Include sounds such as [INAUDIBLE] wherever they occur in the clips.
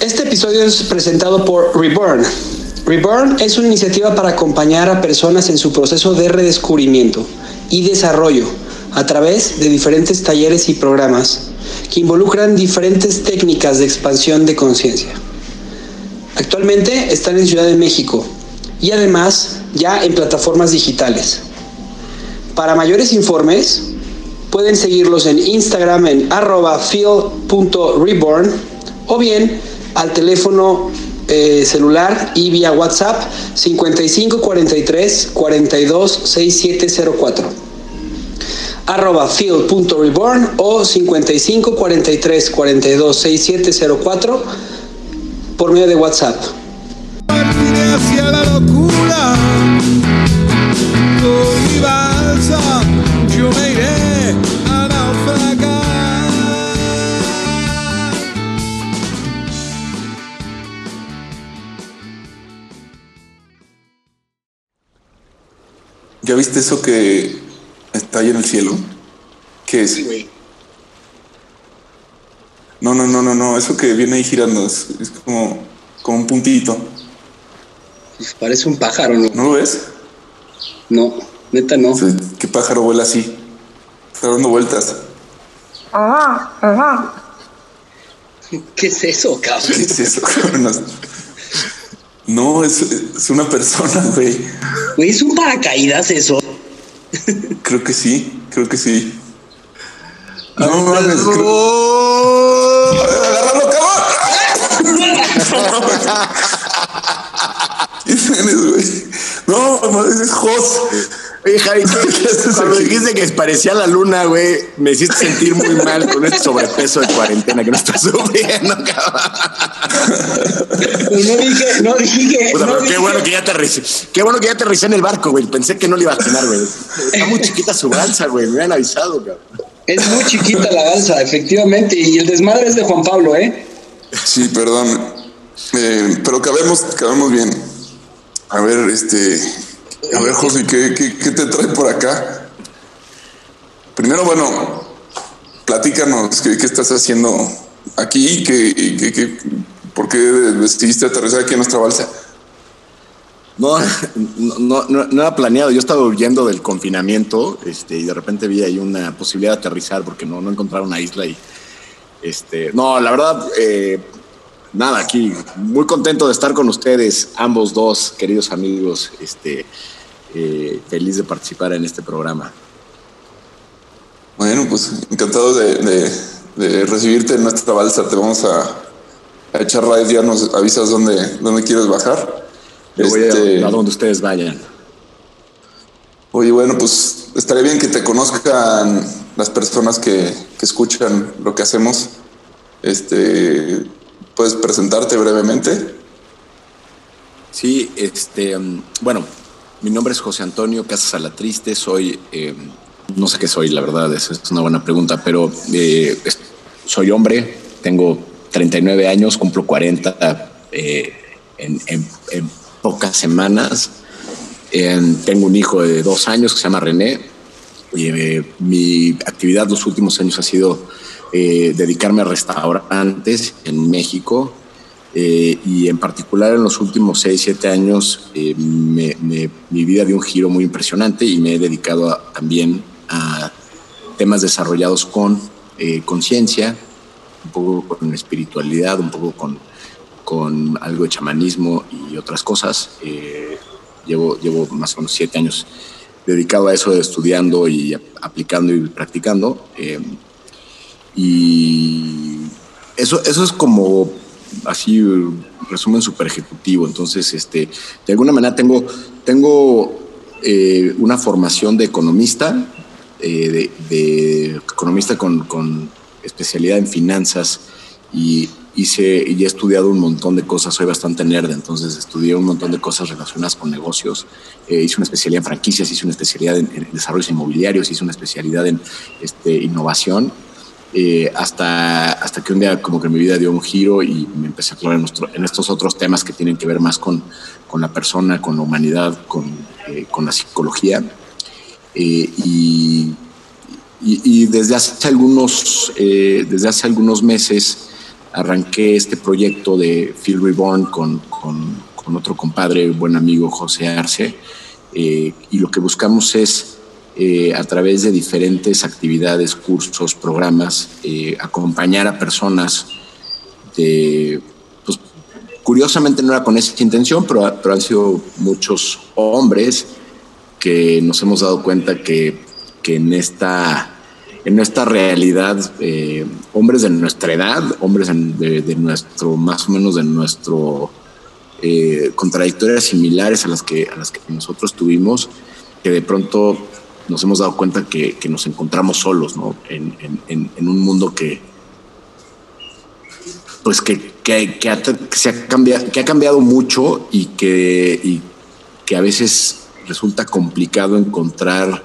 Este episodio es presentado por Reborn. Reborn es una iniciativa para acompañar a personas en su proceso de redescubrimiento y desarrollo a través de diferentes talleres y programas que involucran diferentes técnicas de expansión de conciencia. Actualmente están en Ciudad de México y además ya en plataformas digitales. Para mayores informes, pueden seguirlos en Instagram en arroba feel.reborn o bien al teléfono eh, celular y vía WhatsApp 5543 42 6704 arroba field.reborn o 55 43 42 6704 por medio de WhatsApp. Partiré hacia la locura con mi balsa yo me iré a naufragar ¿Ya viste eso que está ahí en el cielo? ¿Qué es? No, no, no, no, no. Eso que viene ahí girando es, es como, como un puntito. Parece un pájaro, ¿no? ¿No lo ves? No, neta no. ¿Qué pájaro vuela así? Está dando vueltas. [LAUGHS] ¿Qué es eso, cabrón? ¿Qué es eso? No, No, es, es una persona, güey. Güey, es un paracaídas eso. [LAUGHS] Creo que sí, creo que sí. No mames, ¡Agárralo, cabrón! No, no, es Jos. Oye, Javi, ¿qué- cuando dijiste que parecía la luna, güey, me hiciste sentir muy mal con este sobrepeso de cuarentena que no estás sufriendo, cabrón. Pues no dije, no dije, Puta, no pero qué bueno que ya aterricé. Qué bueno que ya aterricé en el barco, güey. Pensé que no le iba a atinar, güey. Está muy chiquita su balsa, güey. Me habían avisado, cabrón. Es muy chiquita la balsa, efectivamente, y el desmadre es de Juan Pablo, ¿eh? Sí, perdón. Eh, pero cabemos, cabemos bien. A ver, este. A ver, José, ¿qué, qué, te trae por acá? Primero, bueno, platícanos qué, qué estás haciendo aquí, qué, y qué- qué- por qué decidiste aterrizar aquí en nuestra balsa. [LAUGHS] No, no, no, no, era planeado. Yo estaba huyendo del confinamiento este, y de repente vi ahí una posibilidad de aterrizar porque no, no encontraron una isla y este, no, la verdad, eh, nada, aquí muy contento de estar con ustedes, ambos dos, queridos amigos, este, eh, feliz de participar en este programa. Bueno, pues encantado de, recibirte en nuestra balsa. Te vamos a, a echar raids, ya nos avisas dónde, dónde quieres bajar. Yo voy Este, a, a donde ustedes vayan. Oye, bueno, pues estaría bien que te conozcan las personas que, que escuchan lo que hacemos. Este, puedes presentarte brevemente. Sí, este, mm, bueno, mi nombre es José Antonio Casas Alatriste, soy, eh, no sé qué soy, la verdad, esa es una buena pregunta, pero eh, soy hombre, tengo 39 años, cumplo 40 eh, en, en- en pocas semanas. En- tengo un hijo de dos años que se llama René. Eh, mi actividad los últimos años ha sido eh, dedicarme a restaurantes en México eh, y en particular en los últimos 6, 7 años mi vida dio un giro muy impresionante y me he dedicado también a temas desarrollados con conciencia, un poco con espiritualidad, un poco con, con algo de chamanismo y otras cosas. Eh, llevo, llevo más o menos siete años dedicado a eso, estudiando y ap- aplicando y practicando. eh, y eso, eso es como así resumen super ejecutivo. Entonces, este, de alguna manera tengo, tengo eh, una formación de economista, de, de economista con, con especialidad en finanzas y hice y he estudiado un montón de cosas. Soy bastante nerd, entonces estudié un montón de cosas relacionadas con negocios. Eh, hice una especialidad en franquicias, hice una especialidad en, en desarrollos inmobiliarios, hice una especialidad en este, innovación eh, hasta, hasta que un día como que mi vida dio un giro y me empecé a clavar en, en estos otros temas que tienen que ver más con, con la persona, con la humanidad, con, eh, con la psicología. Eh, y, y, desde, hace algunos, desde hace algunos meses arranqué este proyecto de Feel Reborn con, con, otro compadre, buen amigo José Arce, y lo que buscamos es eh, a través de diferentes actividades, cursos, programas, eh, acompañar a personas de, pues, curiosamente no era con esa intención, pero, pero han sido muchos hombres que nos hemos dado cuenta que, que en esta en esta realidad, eh, hombres de nuestra edad, hombres de, nuestro, más o menos de nuestro, contradictorias similares a las que, a las que nosotros tuvimos, que de pronto nos hemos dado cuenta que, nos encontramos solos, ¿no? En, un mundo que, pues que, se ha cambiado, que ha cambiado mucho y que, que a veces resulta complicado encontrar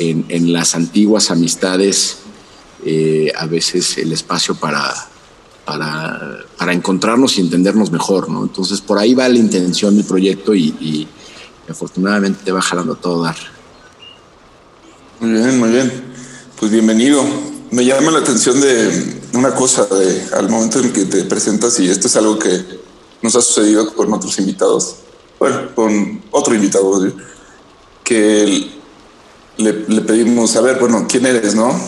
en, las antiguas amistades eh, a veces el espacio para, para, para, encontrarnos y entendernos mejor, ¿no? Entonces por ahí va la intención del proyecto y, y afortunadamente va jalando todo dar. Muy bien, muy bien. Pues bienvenido. Me llama la atención de una cosa de, al momento en que te presentas y esto es algo que nos ha sucedido con otros invitados, bueno, con otro invitado, que le, le pedimos, a ver, bueno, ¿quién eres, no?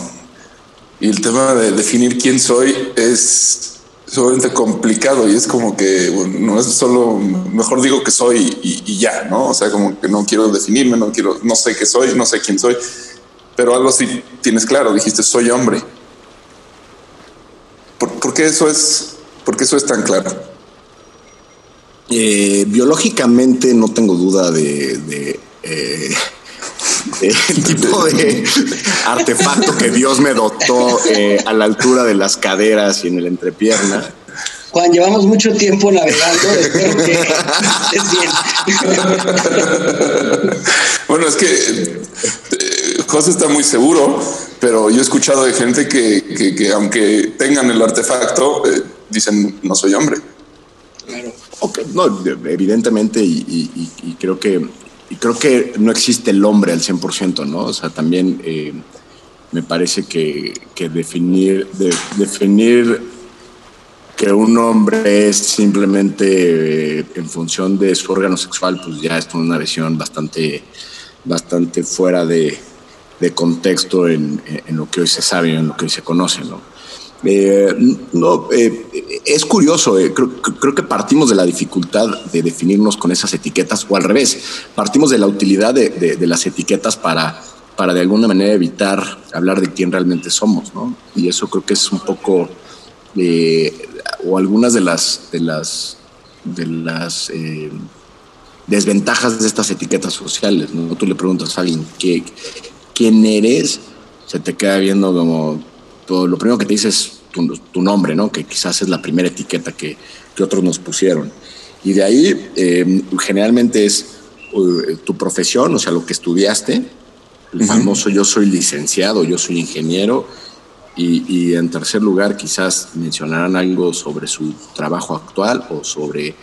Y el tema de definir quién soy es sumamente complicado y es como que no es solo, mejor digo que soy y, y, ya, ¿no? O sea, como que no quiero definirme, no quiero, no sé qué soy, no sé quién soy pero algo sí tienes claro, dijiste, soy hombre. ¿Por, qué, eso es, por eso es tan claro? Eh, biológicamente no tengo duda de, de eh, [LAUGHS] el tipo de artefacto que Dios me dotó eh, a la altura de las caderas y en el entrepierna. Juan, llevamos mucho tiempo navegando, espero que estés bien. [LAUGHS] bueno, es que José está muy seguro, pero yo he escuchado de gente que, aunque tengan el artefacto, eh, dicen no soy hombre. Claro. no, evidentemente, y, creo que y creo que no existe el hombre al 100%, ¿no? O sea, también eh, me parece que, definir, definir que un hombre es simplemente eh, en función de su órgano sexual, pues ya es una visión bastante, bastante fuera de, de contexto en, lo que hoy se sabe, en lo que hoy se conoce, ¿no? Eh, no, eh, es curioso, eh, creo, que partimos de la dificultad de definirnos con esas etiquetas, o al revés, partimos de la utilidad de, las etiquetas para, para de alguna manera evitar hablar de quién realmente somos, ¿no? Y eso creo que es un poco, o algunas de las, de las, de las desventajas de estas etiquetas sociales, ¿no? Tú le preguntas a alguien qué quién eres, se te queda viendo como todo, lo primero que te dice es tu, nombre, ¿no? Que quizás es la primera etiqueta que, otros nos pusieron. Y de ahí eh, generalmente es uh, tu profesión, o sea, lo que estudiaste, el famoso yo soy licenciado, yo soy ingeniero, y, en tercer lugar quizás mencionarán algo sobre su trabajo actual o sobre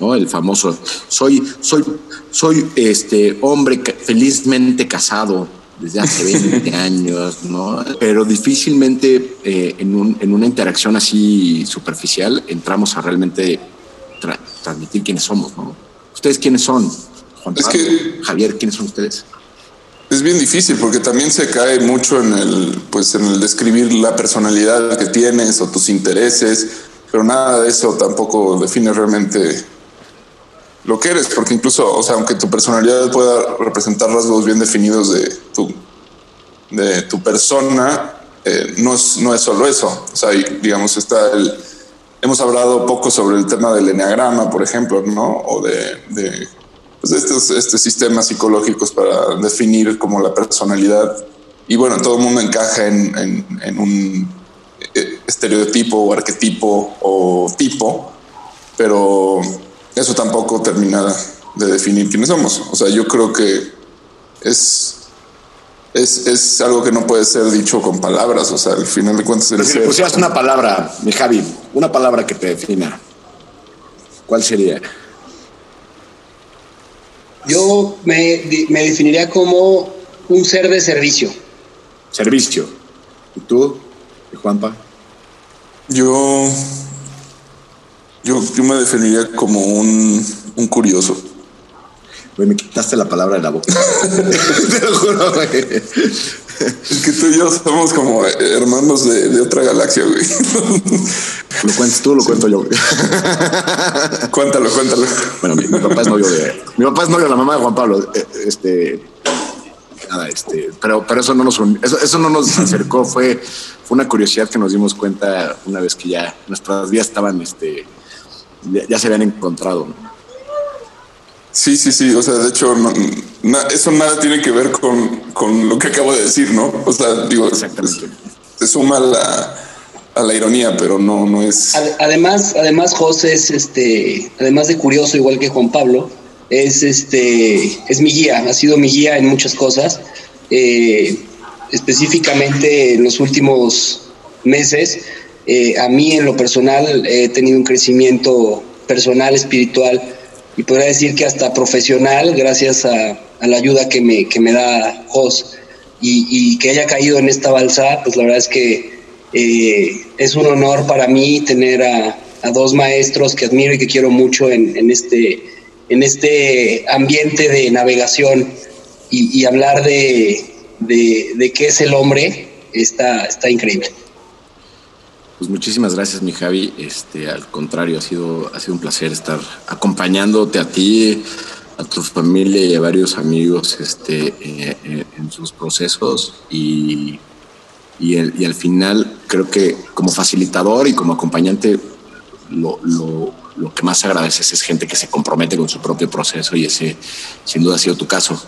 ¿no? el famoso soy soy soy este hombre felizmente casado desde hace 20 años, ¿no? Pero difícilmente eh, en, un, en, una interacción así superficial entramos a realmente transmitir quiénes somos, ¿no? ¿Ustedes quiénes son? Juan Pablo, Javier, ¿quiénes son ustedes? Es bien difícil porque también se cae mucho en el, pues en el describir la personalidad que tienes o tus intereses, pero nada de eso tampoco define realmente lo que eres, porque incluso, o sea, aunque tu personalidad pueda representar rasgos bien definidos de tu, de tu persona, eh, no, es, no es solo eso. O sea, digamos, está el. Hemos hablado poco sobre el tema del enneagrama, por ejemplo, ¿no? O de, de pues estos, estos sistemas psicológicos para definir como la personalidad. Y bueno, todo el mundo encaja en, en, en un eh, estereotipo o arquetipo o tipo, pero eso tampoco termina de definir quiénes somos. O sea, yo creo que es, es, es algo que no puede ser dicho con palabras, o sea, al final de cuentas el Pero si le ser- pusieras una palabra, mi Javi, una palabra que te defina, ¿cuál sería? Yo me, me definiría como un ser de servicio. Servicio. ¿Y tú, Juanpa? yo, yo, yo me definiría como un, un curioso. Güey, me quitaste la palabra de la boca. [LAUGHS] Te lo juro, güey. Es que tú y yo somos como hermanos de, de otra galaxia, güey. Lo cuentas tú, lo cuento yo. [LAUGHS] cuéntalo, cuéntalo. Bueno, mi, mi papá es novio de. Mi papá es novio de la mamá de Juan Pablo. eh, Este. Nada, este. Pero, pero eso no nos eso, eso no nos acercó. Fue, fue una curiosidad que nos dimos cuenta una vez que ya nuestras vidas estaban, este. Ya, ya se habían encontrado. ¿no? Sí, sí, sí. O sea, de hecho, no- na- eso nada tiene que ver con, con lo que acabo de decir, ¿no? O sea, digo, Exactamente. se suma a la, a la ironía, pero no, no es. Ad- Además, además José es este, además de curioso, igual que Juan Pablo, es este, es mi guía, ha sido mi guía en muchas cosas. Eh, específicamente en los últimos meses, eh, a mí en lo personal he tenido un crecimiento personal, espiritual y podría decir que hasta profesional, gracias a, la ayuda que me, que me da Jos y, que haya caído en esta balsa, pues la verdad es que eh, es un honor para mí tener a, dos maestros que admiro y que quiero mucho en, este, en este ambiente de navegación y, y hablar de, de, de qué es el hombre está, está increíble. Pues muchísimas gracias, mi Javi. Este, al contrario, ha sido, ha sido un placer estar acompañándote a ti, a tu familia y a varios amigos este, eh, eh, en sus procesos. Y, y, el- y al final, creo que como facilitador y como acompañante, lo, lo, lo que más agradeces es gente que se compromete con su propio proceso y ese, sin duda, ha sido tu caso.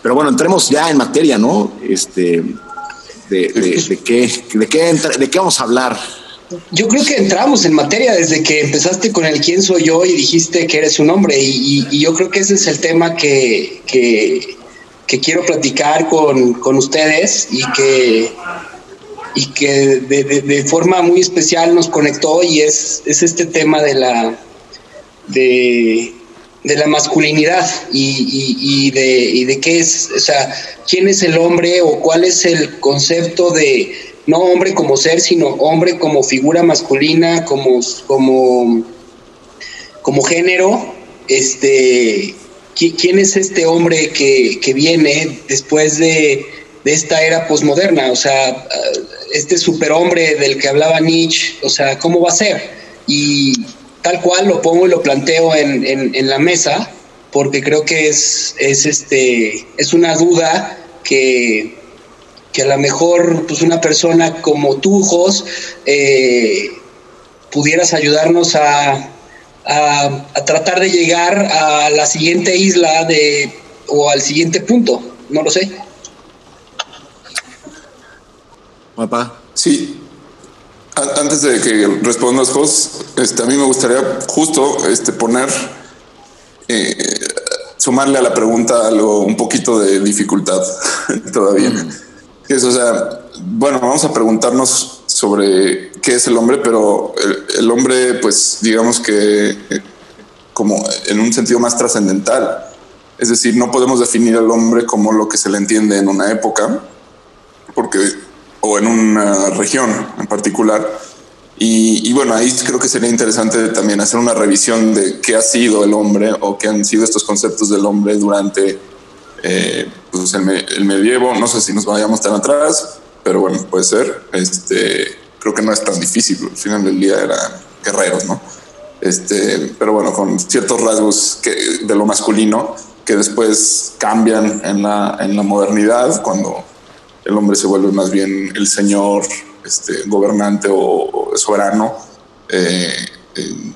Pero bueno, entremos ya en materia, ¿no? Este, de, de, de qué, de, qué, de qué vamos a hablar. Yo creo que entramos en materia desde que empezaste con el quién soy yo y dijiste que eres un hombre y, yo creo que ese es el tema que, que, quiero platicar con, con ustedes y que, y que de forma muy especial nos conectó y es, es este tema de la, de, de la masculinidad y, y- y de, y de qué es, o sea, quién es el hombre o cuál es el concepto de no hombre como ser, sino hombre como figura masculina, como, como, como género, este, qui- quién es este hombre que, que viene después de, de esta era posmoderna, o sea, este superhombre del que hablaba Nietzsche, o sea, ¿cómo va a ser? Y tal cual lo pongo y lo planteo en, en- en la mesa, porque creo que es, es, este, es una duda que, que a lo mejor pues una persona como tú, Jos, eh, pudieras ayudarnos a, a, a tratar de llegar a la siguiente isla de, o al siguiente punto, no lo sé. Papá. Sí. A- Antes de que respondas, Jos, este, a mí me gustaría justo este, poner, eh, sumarle a la pregunta algo, un poquito de dificultad [LAUGHS] todavía. Que es, o sea, bueno, vamos a preguntarnos sobre qué es el hombre, pero el, hombre, pues digamos que eh, como en un sentido más trascendental. Es decir, no podemos definir al hombre como lo que se le entiende en una época, porque o en una región en particular. Y, y, bueno, ahí creo que sería interesante también hacer una revisión de qué ha sido el hombre o qué han sido estos conceptos del hombre durante eh, pues el, me, el, medievo. No sé si nos vayamos tan atrás, pero bueno, puede ser. Este, creo que no es tan difícil. Al final del día eran guerreros, ¿no? Este, pero bueno, con ciertos rasgos que, de lo masculino que después cambian en la, en la modernidad cuando el hombre se vuelve más bien el señor este, gobernante o, o soberano, eh, eh,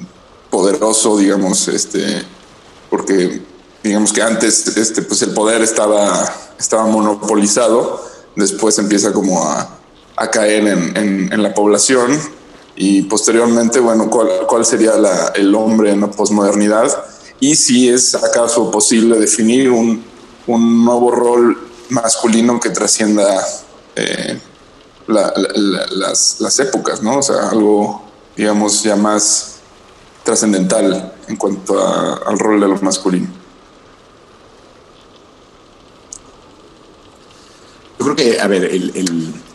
poderoso, digamos, este, porque digamos que antes este, pues el poder estaba, estaba monopolizado, después empieza como a, a caer en, en, la población y posteriormente, bueno, ¿cuál, cuál sería el hombre en la posmodernidad? Y si es acaso posible definir un, un nuevo rol masculino que trascienda eh, las, épocas, ¿no? O sea, algo, digamos, ya más trascendental en cuanto al rol de lo masculino. Yo creo que, a ver, el,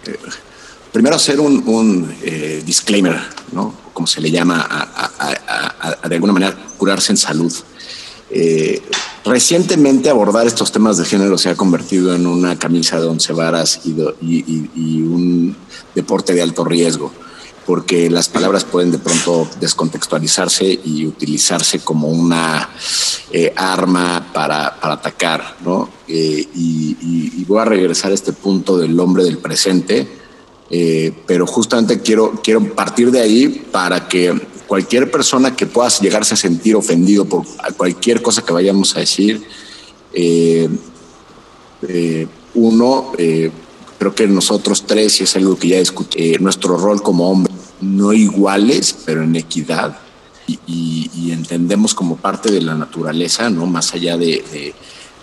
eh, primero hacer un, eh, disclaimer, ¿no? Como se le llama a, de alguna manera curarse en salud. Eh, recientemente abordar estos temas de género se ha convertido en una camisa de once varas y, y, un deporte de alto riesgo, porque las palabras pueden de pronto descontextualizarse y utilizarse como una eh, arma para, para, atacar, ¿no? Eh, y, voy a regresar a este punto del hombre del presente, pero justamente quiero, quiero partir de ahí para que cualquier persona que pueda llegarse a sentir ofendido por cualquier cosa que vayamos a decir, eh, eh, uno, eh, creo que nosotros tres, y es algo que ya discutí, nuestro rol como hombre, no iguales, pero en equidad, y, entendemos como parte de la naturaleza, ¿no? Más allá de,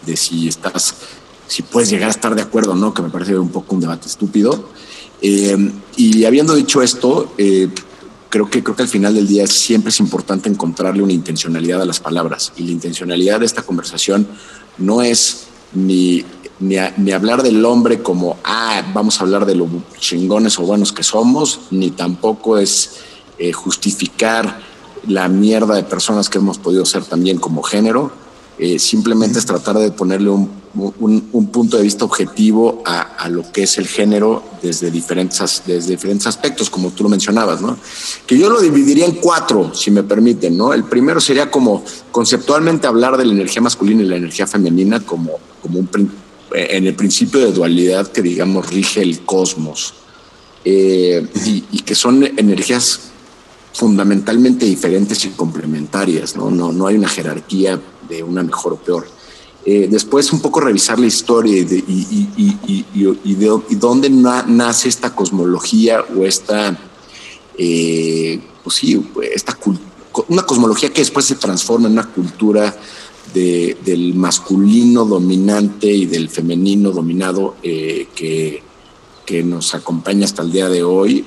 de, si estás, si puedes llegar a estar de acuerdo no, que me parece un poco un debate estúpido. y habiendo dicho esto, creo que, creo que al final del día siempre es importante encontrarle una intencionalidad a las palabras. Y la intencionalidad de esta conversación no es ni, ni, hablar del hombre como, ah, vamos a hablar de lo chingones o buenos que somos, ni tampoco es eh, justificar la mierda de personas que hemos podido ser también como género. Eh, simplemente es tratar de ponerle un un, punto de vista objetivo a, lo que es el género desde diferentes, desde diferentes aspectos, como tú lo mencionabas, ¿no? Que yo lo dividiría en cuatro, si me permiten, ¿no? El primero sería como conceptualmente hablar de la energía masculina y la energía femenina como, como un, en el principio de dualidad que, digamos, rige el cosmos eh, y, y que son energías fundamentalmente diferentes y complementarias, ¿no? No, no hay una jerarquía de una mejor o peor. Eh, después un poco revisar la historia y, de, y, de, dónde nace esta cosmología o esta, eh, pues sí, esta una cosmología que después se transforma en una cultura del masculino dominante y del femenino dominado eh, que, que, nos acompaña hasta el día de hoy.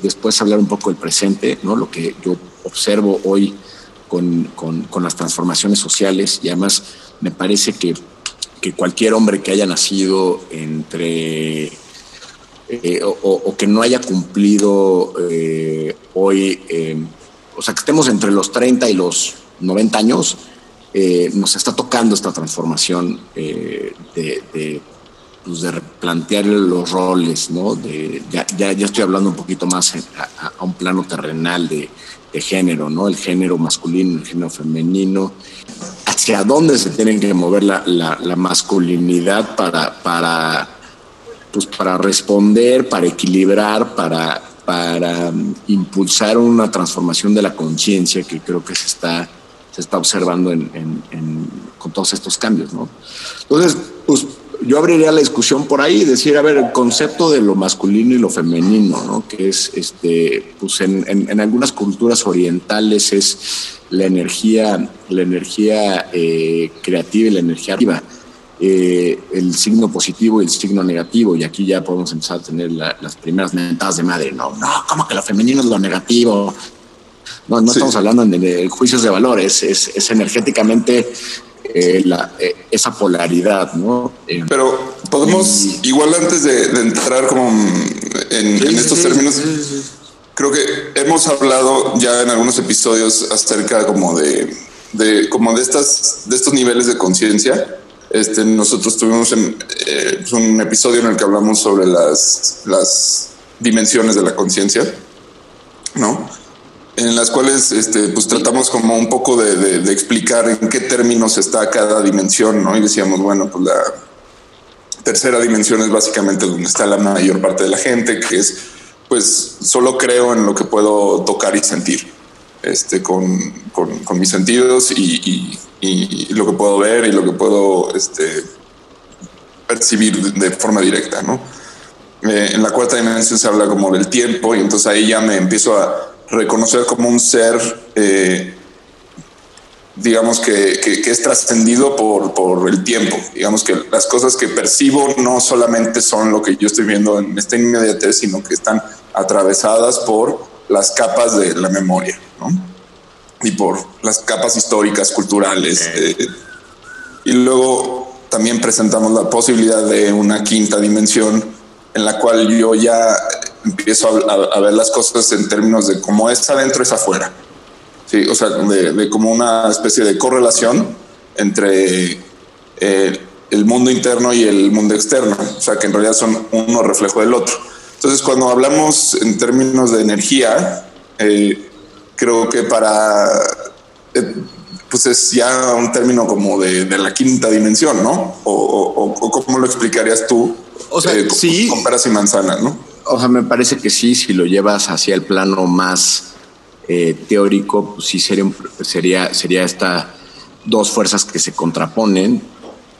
después hablar un poco del presente, ¿no? lo que yo observo hoy con, con, las transformaciones sociales y además me parece que, cualquier hombre que haya nacido entre eh, o, que no haya cumplido eh, hoy, eh, o sea, que estemos entre los 30 y los 90 años, nos está tocando esta transformación de, pues de, replantear los roles, ¿no? De, ya, ya, estoy hablando un poquito más a, un plano terrenal de, de género, ¿no? El género masculino, el género femenino, hacia dónde se tienen que mover la, la, masculinidad para, para, pues para responder, para equilibrar, para, para um, impulsar una transformación de la conciencia que creo que se está, se está observando en, con todos estos cambios, ¿no? Entonces, pues yo abriría la discusión por ahí, decir, a ver, el concepto de lo masculino y lo femenino, ¿no? Que es, este, pues en, en, algunas culturas orientales es la energía, la energía eh, creativa y la energía activa, eh, el signo positivo y el signo negativo, y aquí ya podemos empezar a tener las primeras mentadas de madre, no, no, como que lo femenino es lo negativo, no, no estamos hablando de, juicios de valores, es, es energéticamente eh, la, eh, esa polaridad, ¿no? Eh, Pero podemos, igual antes de, entrar como en, estos términos, creo que hemos hablado ya en algunos episodios acerca como de, de como de estas, de estos niveles de conciencia. Este, nosotros tuvimos en, un episodio en el que hablamos sobre las, las dimensiones de la conciencia, ¿no? En las cuales este, pues tratamos como un poco de, explicar en qué términos está cada dimensión, ¿no? Y decíamos, bueno, pues la tercera dimensión es básicamente donde está la mayor parte de la gente, que es, pues, solo creo en lo que puedo tocar y sentir, este, con, con, mis sentidos y, lo que puedo ver y lo que puedo, este, percibir de forma directa, ¿no? Eh, en la cuarta dimensión se habla como del tiempo y entonces ahí ya me empiezo a reconocer como un ser eh, digamos que, que, es trascendido por, por, el tiempo. Digamos que las cosas que percibo no solamente son lo que yo estoy viendo en esta inmediatez, sino que están atravesadas por las capas de la memoria ¿no? y por las capas históricas, culturales. Eh, y luego también presentamos la posibilidad de una quinta dimensión en la cual yo ya empiezo a, a ver las cosas en términos de cómo es adentro, es afuera. Sí, o sea, de, como una especie de correlación entre eh, el mundo interno y el mundo externo, o sea, que en realidad son uno reflejo del otro. Entonces, cuando hablamos en términos de energía, eh, creo que para, eh, pues es ya un término como de, la quinta dimensión, ¿no? O, o, cómo lo explicarías tú? O sea, sí. Con peras y manzanas, ¿no? O sea, me parece que sí, si lo llevas hacia el plano más eh, teórico, pues sí sería, sería, sería esta dos fuerzas que se contraponen,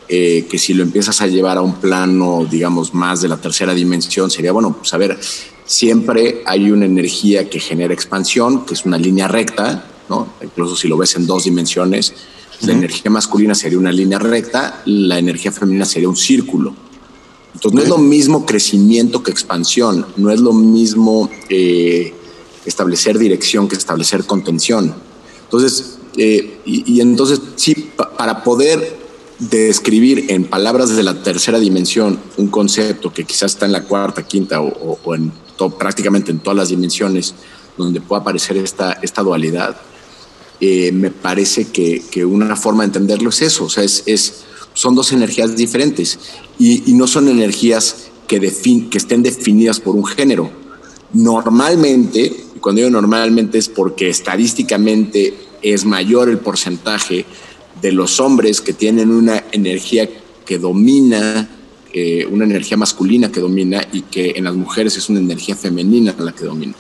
eh, que si lo empiezas a llevar a un plano, digamos, más de la tercera dimensión, sería, bueno, pues a ver, siempre hay una energía que genera expansión, que es una línea recta, ¿no? Incluso si lo ves en dos dimensiones, la energía masculina sería una línea recta, la energía femenina sería un círculo. Entonces no es lo mismo crecimiento que expansión, no es lo mismo eh, establecer dirección que establecer contención. Entonces, eh, y, entonces, sí, para poder describir en palabras de la tercera dimensión un concepto que quizás está en la cuarta, quinta o, en prácticamente en todas las dimensiones donde pueda aparecer esta, esta dualidad, eh, me parece que, que, una forma de entenderlo es eso, o sea, es, es son dos energías diferentes y, no son energías que, que estén definidas por un género. Normalmente, cuando digo normalmente es porque estadísticamente es mayor el porcentaje de los hombres que tienen una energía que domina, eh, una energía masculina que domina y que en las mujeres es una energía femenina la que domina.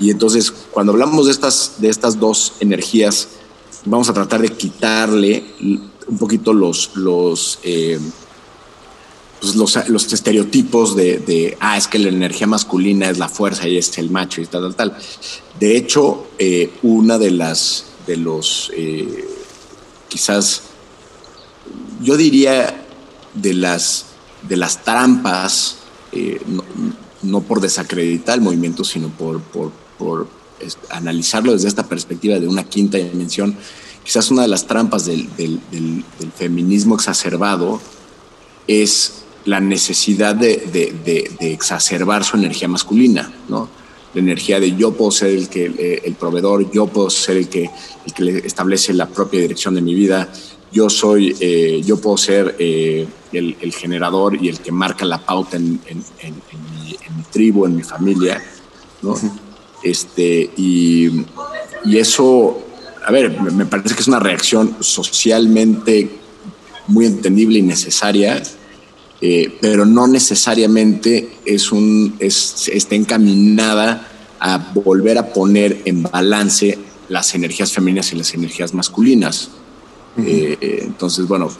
Y entonces, cuando hablamos de estas, de estas dos energías, vamos a tratar de quitarle un poquito los, los eh, pues, los, estereotipos de, ah, es que la energía masculina es la fuerza y es el macho y tal, tal, tal. De hecho, eh, una de las, de los, eh, quizás, yo diría, de las, de las trampas, eh, no, por desacreditar el movimiento, sino por, por, analizarlo desde esta perspectiva de una quinta dimensión, quizás una de las trampas del, del feminismo exacerbado es la necesidad de, exacerbar su energía masculina, ¿no? La energía de yo puedo ser el, que, eh, el proveedor, yo puedo ser el que, el que establece la propia dirección de mi vida, yo soy, eh, yo puedo ser eh, el, generador y el que marca la pauta en, mi, tribu, en mi familia, ¿no? Este, y, y eso, a ver, me parece que es una reacción socialmente muy entendible y necesaria, eh, pero no necesariamente es un, es, está encaminada a volver a poner en balance las energías femeninas y las energías masculinas. Eh, eh, entonces, bueno,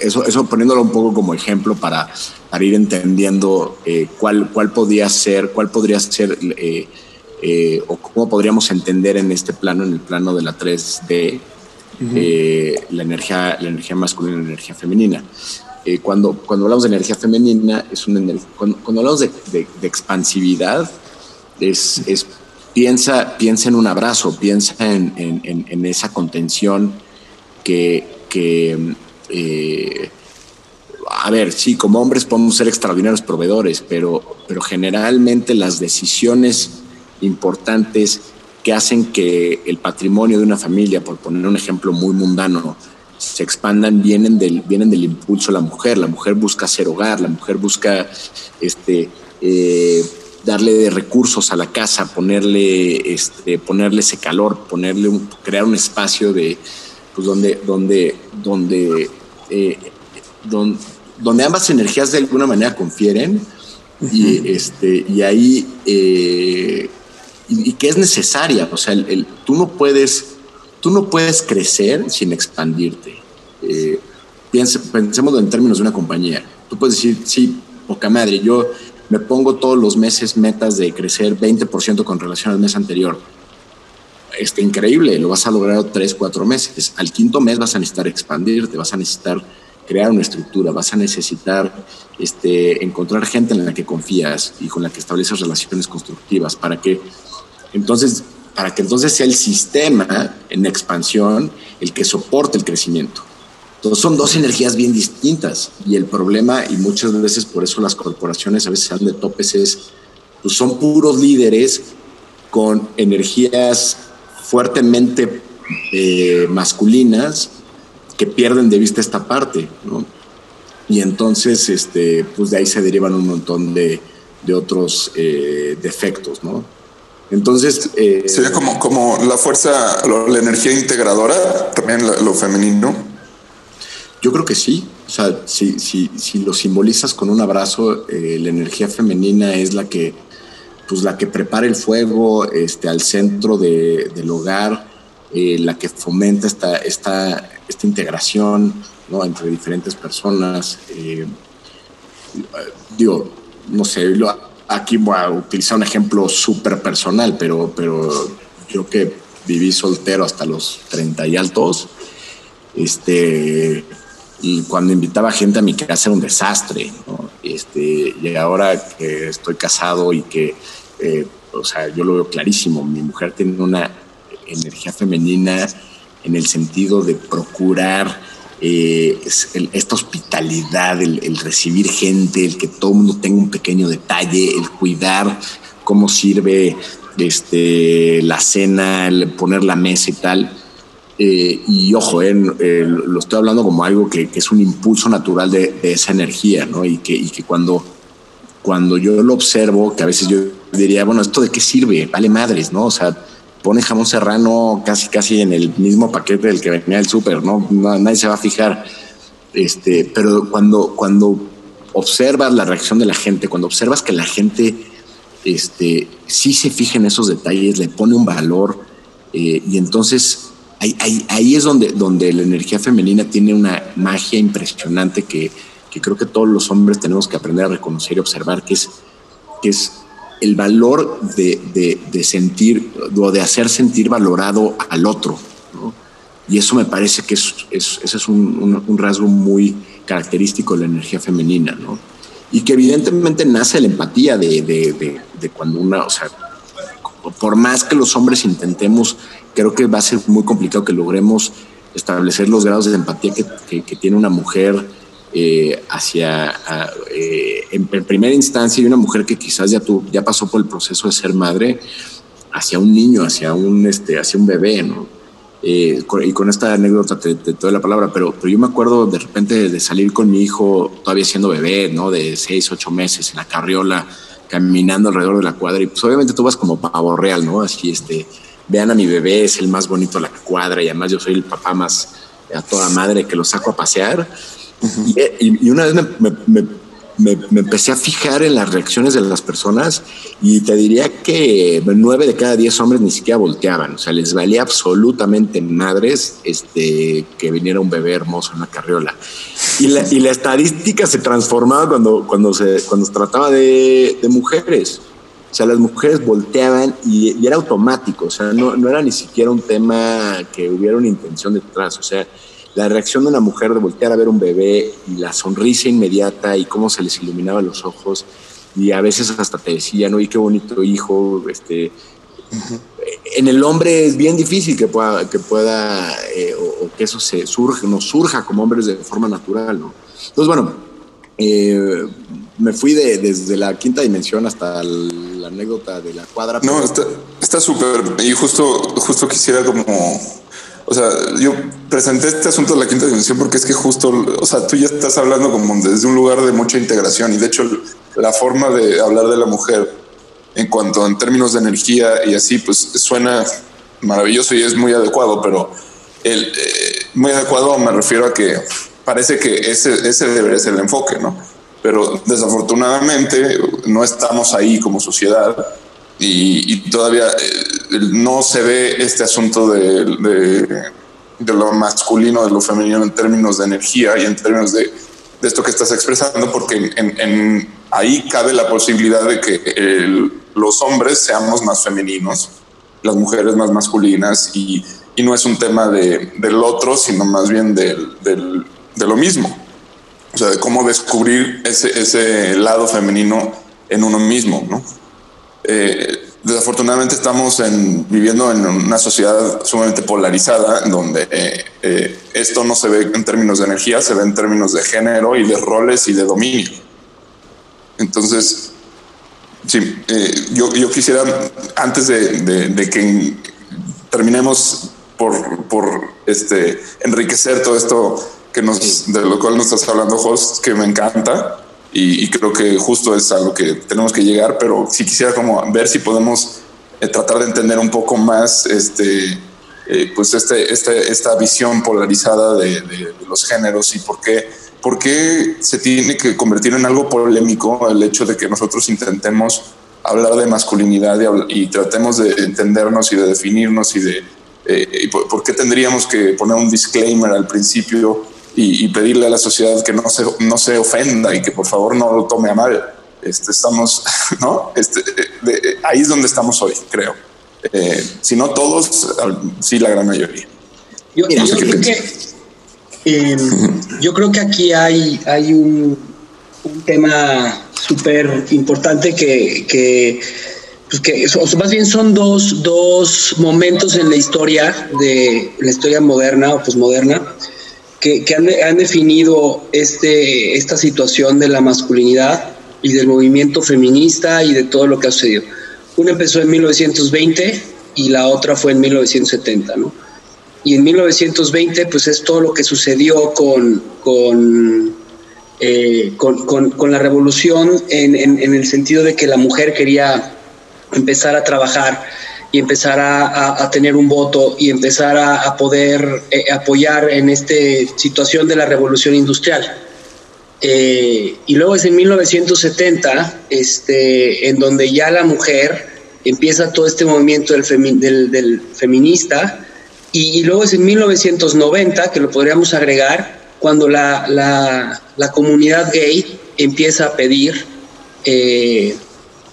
eso, eso poniéndolo un poco como ejemplo para, para ir entendiendo cuál, cuál podría ser, cuál podría ser o cómo podríamos entender en este plano, en el plano de la 3D, la, energía, la energía masculina y la energía femenina. Eh, cuando, cuando hablamos de energía femenina, es una cuando, hablamos de, expansividad, es, es, piensa, piensa en un abrazo, piensa en, en, esa contención que, que eh, a ver, sí, como hombres podemos ser extraordinarios proveedores, pero, pero generalmente las decisiones importantes que hacen que el patrimonio de una familia, por poner un ejemplo muy mundano, se expandan vienen del, vienen del impulso de la mujer. La mujer busca hacer hogar, la mujer busca este, eh, darle recursos a la casa, ponerle, este, ponerle ese calor, ponerle un, crear un espacio de, pues donde, donde, donde, eh, donde, ambas energías de alguna manera confieren y, este, y ahí eh, y, que es necesaria. O sea, el, tú no puedes tú no puedes crecer sin expandirte. Eh, pensemos en términos de una compañía. Tú puedes decir, sí, poca madre, yo me pongo todos los meses metas de crecer 20% con relación al mes anterior. está increíble, lo vas a lograr tres, cuatro meses. Al quinto mes vas a necesitar expandirte, vas a necesitar crear una estructura, vas a necesitar este, encontrar gente en la que confías y con la que estableces relaciones constructivas para que entonces, para que entonces sea el sistema en expansión el que soporte el crecimiento. Entonces son dos energías bien distintas y el problema, y muchas veces por eso las corporaciones a veces dan de topes, es, pues son puros líderes con energías fuertemente eh, masculinas que pierden de vista esta parte, ¿no? Y entonces, este, pues de ahí se derivan un montón de, de otros eh, defectos, ¿no? Entonces... Eh, Sería como, como la fuerza, la energía integradora, también lo, femenino. Yo creo que sí. O sea, si, si, si lo simbolizas con un abrazo, eh, la energía femenina es la que, pues la que prepara el fuego este, al centro de, del hogar, eh, la que fomenta esta, esta, esta integración ¿no? entre diferentes personas. Digo, no sé, aquí voy a utilizar un ejemplo súper personal, pero, pero yo que viví soltero hasta los 30 y altos, este, y cuando invitaba gente a mi casa era un desastre, este, y ahora que estoy casado y que, eh, o sea, yo lo veo clarísimo, mi mujer tiene una energía femenina en el sentido de procurar eh, esta hospitalidad, el, recibir gente, el que todo el mundo tenga un pequeño detalle, el cuidar cómo sirve este, la cena, el poner la mesa y tal. Eh, y ojo, eh, lo estoy hablando como algo que, es un impulso natural de, esa energía, ¿no? Y que, y que cuando, cuando yo lo observo, que a veces yo diría, bueno, ¿esto de qué sirve? Vale madres, ¿no? O sea, pone jamón serrano casi casi en el mismo paquete del que venía del súper, ¿no? Nadie se va a fijar. Este, pero cuando, cuando observas la reacción de la gente, cuando observas que la gente este, sí se fija en esos detalles, le pone un valor, eh, y entonces ahí, ahí, es donde, donde la energía femenina tiene una magia impresionante que, que creo que todos los hombres tenemos que aprender a reconocer y observar, que es, que es el valor de, sentir o de hacer sentir valorado al otro. Y eso me parece que es, ese es un, rasgo muy característico de la energía femenina, ¿no? Y que evidentemente nace la empatía de, cuando una, o sea, por más que los hombres intentemos, creo que va a ser muy complicado que logremos establecer los grados de empatía que, que tiene una mujer eh, hacia, eh, en, primera instancia, y una mujer que quizás ya, tu, ya pasó por el proceso de ser madre, hacia un niño, hacia un, este, hacia un bebé, ¿no? Eh, y con esta anécdota te, doy la palabra, pero, pero yo me acuerdo de repente de salir con mi hijo todavía siendo bebé, ¿no? De seis, ocho meses en la carriola, caminando alrededor de la cuadra, y pues obviamente tú vas como pavo real, ¿no? Así, este, vean a mi bebé, es el más bonito de la cuadra, y además yo soy el papá más a toda madre que lo saco a pasear y, una vez me, empecé a fijar en las reacciones de las personas y te diría que nueve de cada diez hombres ni siquiera volteaban. O sea, les valía absolutamente madres este, que viniera un bebé hermoso en la carriola. Y la, y la estadística se transformaba cuando, cuando, se, cuando se trataba de, mujeres. O sea, las mujeres volteaban y, y, era automático, o sea, no, no era ni siquiera un tema que hubiera una intención detrás, o sea, la reacción de una mujer de voltear a ver un bebé y la sonrisa inmediata y cómo se les iluminaban los ojos y a veces hasta te decían, oye, qué bonito hijo, este... En el hombre es bien difícil que pueda, que pueda eh, o, que eso se surge, nos surja como hombres de forma natural, ¿no? Entonces, bueno, eh, me fui de, desde la quinta dimensión hasta la anécdota de la cuadra. No, está súper. y justo, justo quisiera como o sea, yo presenté este asunto de la quinta dimensión porque es que justo, o sea, tú ya estás hablando como desde un lugar de mucha integración y de hecho la forma de hablar de la mujer en cuanto en términos de energía y así, pues suena maravilloso y es muy adecuado, pero el, eh, muy adecuado me refiero a que parece que ese, ese debería ser el enfoque, ¿no? Pero desafortunadamente no estamos ahí como sociedad y, todavía eh, no se ve este asunto de, de, lo masculino, de lo femenino en términos de energía y en términos de, de esto que estás expresando, porque ahí cabe la posibilidad de que los hombres seamos más femeninos, las mujeres más masculinas y, y no es un tema de, del otro, sino más bien del, de lo mismo. O sea, de cómo descubrir ese, ese lado femenino en uno mismo, ¿no? Eh, desafortunadamente estamos en, viviendo en una sociedad sumamente polarizada, donde eh, eh, esto no se ve en términos de energía, se ve en términos de género y de roles y de dominio. Entonces, sí, yo, yo, quisiera, antes de, de, de que terminemos por, por este, enriquecer todo esto que nos, de lo cual nos estás hablando, Jos, que me encanta, y, creo que justo es algo que tenemos que llegar, pero si quisiera como ver si podemos eh, tratar de entender un poco más este, eh, pues este, este, esta visión polarizada de, los géneros y por qué, por qué se tiene que convertir en algo polémico el hecho de que nosotros intentemos hablar de masculinidad y, tratemos de entendernos y de definirnos y de eh, por, qué tendríamos que poner un disclaimer al principio y, y, pedirle a la sociedad que no se, no se ofenda y que por favor no lo tome a mal. Este, estamos, [LAUGHS] ¿no? Este, de, ahí es donde estamos hoy, creo. Eh, si no todos, sí la gran mayoría. Yo, no yo, sé creo, que, eh, yo creo que aquí hay, hay un, un tema súper importante que, que, pues que más bien son dos, dos momentos en la historia de la historia moderna o posmoderna que, han, definido este, esta situación de la masculinidad y del movimiento feminista y de todo lo que ha sucedido. Una empezó en 1920 y la otra fue en 1970, ¿no? Y en 1920, pues es todo lo que sucedió con, con, eh, con, la revolución en, el sentido de que la mujer quería empezar a trabajar y empezar a, a, a tener un voto y empezar a, a poder eh, apoyar en esta situación de la revolución industrial. Eh, y luego es en 1970, este, en donde ya la mujer empieza todo este movimiento del, femi del, del feminista, y, y, luego es en 1990, que lo podríamos agregar, cuando la, la, la comunidad gay empieza a pedir eh,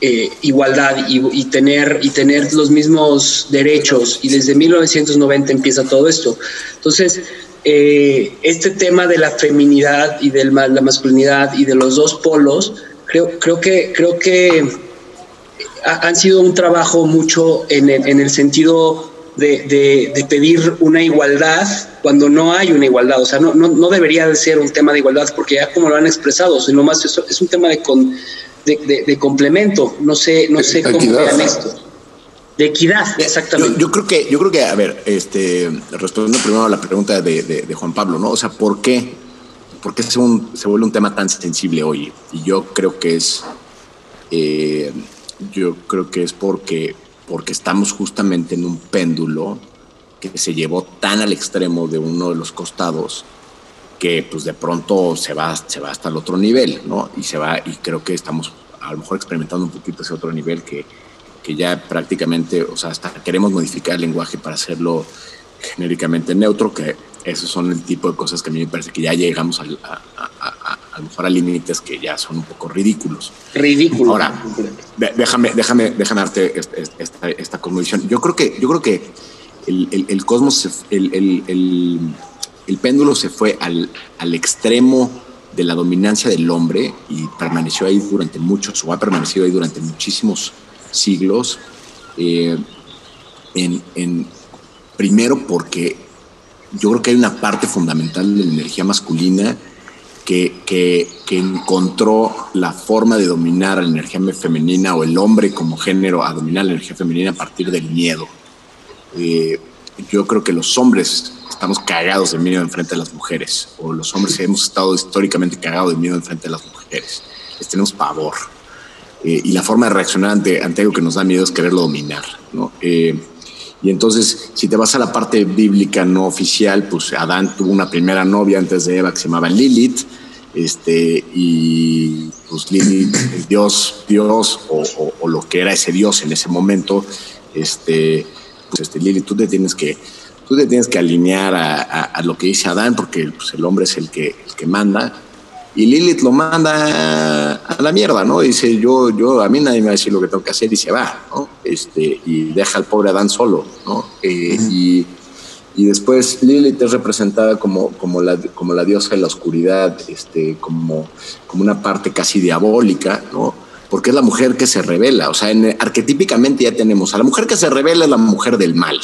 eh, igualdad y, y, tener, y tener los mismos derechos, y desde 1990 empieza todo esto. Entonces, eh, este tema de la feminidad y de la masculinidad y de los dos polos, creo, creo que, creo que ha, han sido un trabajo mucho en el, en el sentido de, de, de, pedir una igualdad cuando no hay una igualdad. O sea, no, no, no, debería de ser un tema de igualdad porque ya como lo han expresado, sino más eso es un tema de, con, de, complemento. No sé, no sé cómo vean esto de equidad, exactamente. Yo, yo, creo que, yo creo que, a ver, este, respondiendo primero a la pregunta de, de, de Juan Pablo, ¿no? O sea, ¿por qué? ¿Por qué se, un, se, vuelve un tema tan sensible hoy? Y yo creo que es, eh, yo creo que es porque, porque estamos justamente en un péndulo que se llevó tan al extremo de uno de los costados que pues de pronto se va, se va hasta el otro nivel, ¿no? Y se va, y creo que estamos a lo mejor experimentando un poquito ese otro nivel que, que ya prácticamente, o sea, hasta queremos modificar el lenguaje para hacerlo genéricamente neutro, que esos son el tipo de cosas que a mí me parece que ya llegamos al, a, a, a, a, lo mejor a límites que ya son un poco ridículos. Ridículos. Ahora, déjame, déjame, déjame darte esta, esta, esta. Yo creo que, yo creo que el, el, el cosmos, el, el, el, péndulo se fue al, al extremo de la dominancia del hombre y permaneció ahí durante muchos, o ha permanecido ahí durante muchísimos siglos, eh, en, en, primero porque yo creo que hay una parte fundamental de la energía masculina que, que, que, encontró la forma de dominar la energía femenina o el hombre como género a dominar la energía femenina a partir del miedo. Eh, yo creo que los hombres estamos cagados de miedo en frente de las mujeres, o los hombres hemos estado históricamente cagados de miedo en frente de las mujeres. Les tenemos pavor eh, y la forma de reaccionar ante, ante, algo que nos da miedo es quererlo dominar, ¿no? Eh, y entonces, si te vas a la parte bíblica no oficial, pues Adán tuvo una primera novia antes de Eva que se llamaba Lilith, este, y pues Lilith, Dios, Dios, o, o, o, lo que era ese Dios en ese momento, este, pues este, Lilith, tú te tienes que, tú te tienes que alinear a, a, a lo que dice Adán, porque pues, el hombre es el que, el que manda, y Lilith lo manda a la mierda, ¿no? Dice, yo, yo, a mí nadie me va a decir lo que tengo que hacer y se va, ¿no? Este, y deja al pobre Adán solo, ¿no? Eh, y, y, después Lilith es representada como, como, la, como la diosa de la oscuridad, este, como, como una parte casi diabólica, ¿no? Porque es la mujer que se revela, o sea, en, arquetípicamente ya tenemos a la mujer que se revela es la mujer del mal,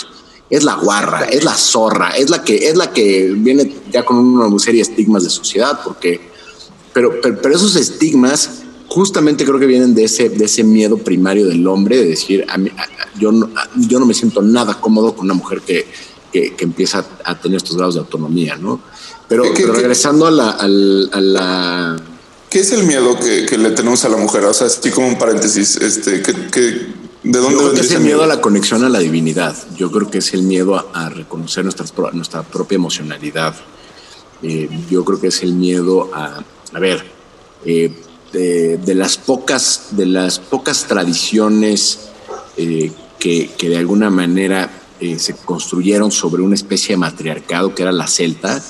es la guarra, es la zorra, es la que, es la que viene ya con una serie de estigmas de sociedad, porque, pero, pero, pero esos estigmas justamente creo que vienen de ese, de ese miedo primario del hombre, de decir, a mí, yo, no, yo no me siento nada cómodo con una mujer que, que, que empieza a tener estos grados de autonomía, ¿no? Pero, ¿Qué- qué- pero regresando a la, al- a la... ¿Qué es el miedo que, que le tenemos a la mujer? O sea, así como un paréntesis, este, que- ¿de dónde Yo creo que es el miedo a la conexión a la divinidad. Yo creo que es el miedo a, a reconocer nuestras, pro- nuestra propia emocionalidad. Eh, yo creo que es el miedo a, a ver, eh, de, de las pocas, de las pocas tradiciones eh, que, que de alguna manera se construyeron sobre una especie de matriarcado que era la celta,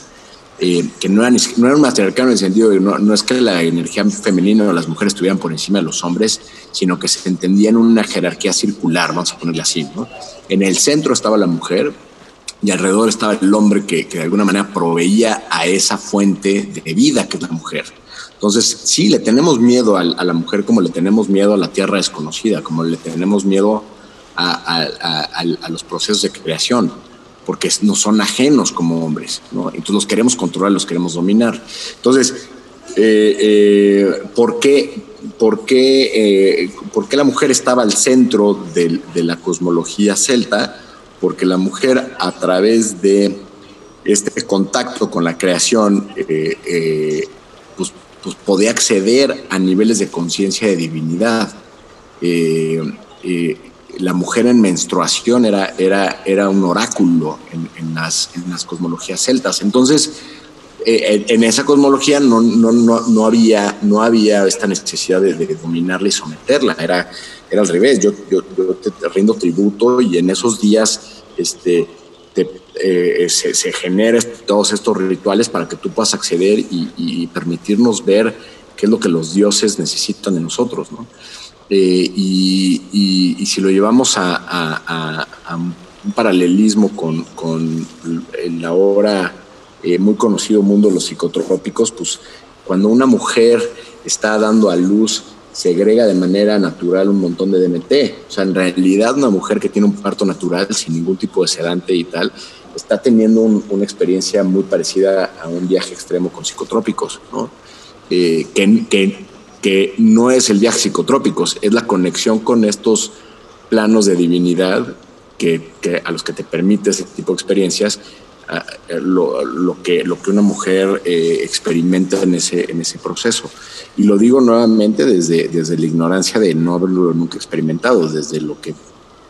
eh, que no era, no era un matriarcado en no, no es que la energía femenina o las mujeres estuvieran por encima de los hombres, sino que se entendía en una jerarquía circular, vamos a ponerle así. ¿no? En el centro estaba la mujer y alrededor estaba el hombre que, que de alguna manera proveía a esa fuente de vida que es la mujer. Entonces, sí, le tenemos miedo a, la mujer como le tenemos miedo a la tierra desconocida, como le tenemos miedo a los procesos de creación, porque nos son ajenos como hombres, ¿no? Entonces los queremos controlar, los queremos dominar. Entonces, eh, eh, ¿por, qué, por, qué, eh, por qué la mujer estaba al centro de la cosmología celta? Porque la mujer a través de este contacto con la creación, pues, pues podía acceder a niveles de conciencia de divinidad. Eh, la mujer en menstruación era, era, era un oráculo en, las, en las cosmologías celtas. Entonces, eh, en esa cosmología no, no, no, no, había, no había esta necesidad de, dominarla y someterla, era, era al revés. Yo, yo, te, rindo tributo y en esos días este, te, eh, se, se generan todos estos rituales para que tú puedas acceder y, y permitirnos ver qué es lo que los dioses necesitan de nosotros. ¿no? Eh, y, si lo llevamos a, un paralelismo con, con el ahora eh, muy conocido mundo los psicotrópicos, pues cuando una mujer está dando a luz, segrega de manera natural un montón de DMT. O sea, en realidad una mujer que tiene un parto natural sin ningún tipo de sedante y tal, está teniendo un, una experiencia muy parecida a un viaje extremo con psicotrópicos, ¿no? Eh, que, que no es el viaje psicotrópicos, es la conexión con estos planos de divinidad que, que a los que te permite ese tipo de experiencias, lo, lo, que, lo que una mujer eh, experimenta en ese, en ese proceso. Y lo digo nuevamente desde, desde la ignorancia de no haberlo nunca experimentado, desde lo que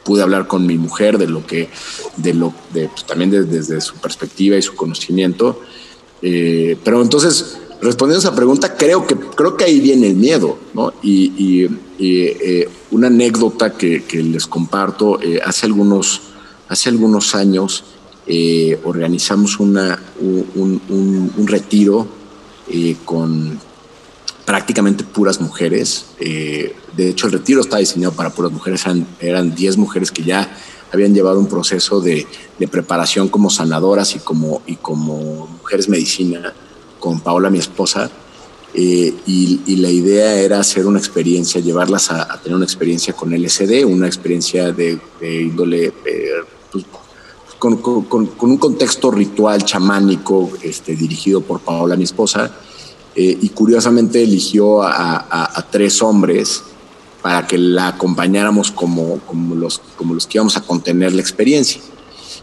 pude hablar con mi mujer, de lo que, de lo, de, pues, también de, desde su perspectiva y su conocimiento. Eh, pero entonces, respondiendo a esa pregunta, creo que, creo que ahí viene el miedo, ¿no? Y, y, y eh, una anécdota que, les comparto, eh, hace, algunos, hace algunos años eh, organizamos una, un, un, un retiro con prácticamente puras mujeres. De hecho, el retiro está diseñado para puras mujeres, eran, eran 10 mujeres que ya habían llevado un proceso de, de preparación como sanadoras y como, y como mujeres medicina con Paola, mi esposa, eh, y, y, la idea era hacer una experiencia, llevarlas a, a, tener una experiencia con LSD, una experiencia de, de índole, eh, pues, con, con, con, un contexto ritual chamánico este, dirigido por Paola, mi esposa, eh, y curiosamente eligió a, a, a, tres hombres para que la acompañáramos como, como, los, como los que íbamos a contener la experiencia.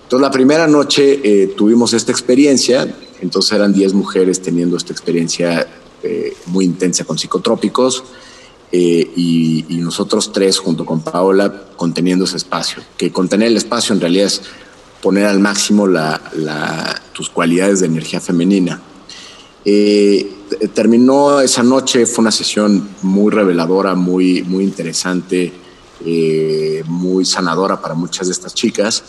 Entonces, la primera noche eh, tuvimos esta experiencia, entonces eran 10 mujeres teniendo esta experiencia eh, muy intensa con psicotrópicos eh, y, nosotros tres junto con Paola conteniendo ese espacio. Que contener el espacio en realidad es poner al máximo tus cualidades de energía femenina. Eh, terminó esa noche, fue una sesión muy reveladora, muy, muy interesante, eh, muy sanadora para muchas de estas chicas.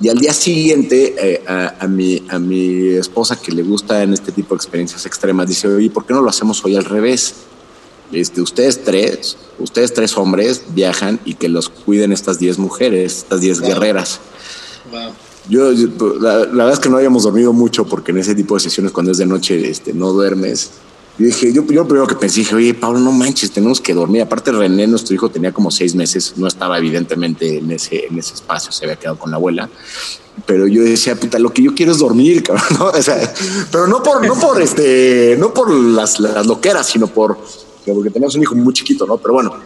Y al día siguiente, eh, a, a, mi, a mi esposa que le gusta en este tipo de experiencias extremas, dice, oye, ¿por qué no lo hacemos hoy al revés? este, ustedes tres, ustedes tres hombres viajan y que los cuiden estas diez mujeres, estas diez guerreras. Yo, la, verdad es que no habíamos dormido mucho porque en ese tipo de sesiones cuando es de noche este, no duermes. Yo dije, yo, yo primero que pensé, dije, oye, Pablo, no manches, tenemos que dormir. Aparte, René, nuestro hijo, tenía como seis meses, no estaba evidentemente en ese, en ese espacio, se había quedado con la abuela. Pero yo decía, puta, lo que yo quiero es dormir, [LAUGHS] cabrón. ¿no? O sea, pero no por, no por este, no por las, las loqueras, sino por porque tenemos un hijo muy chiquito, ¿no? Pero bueno,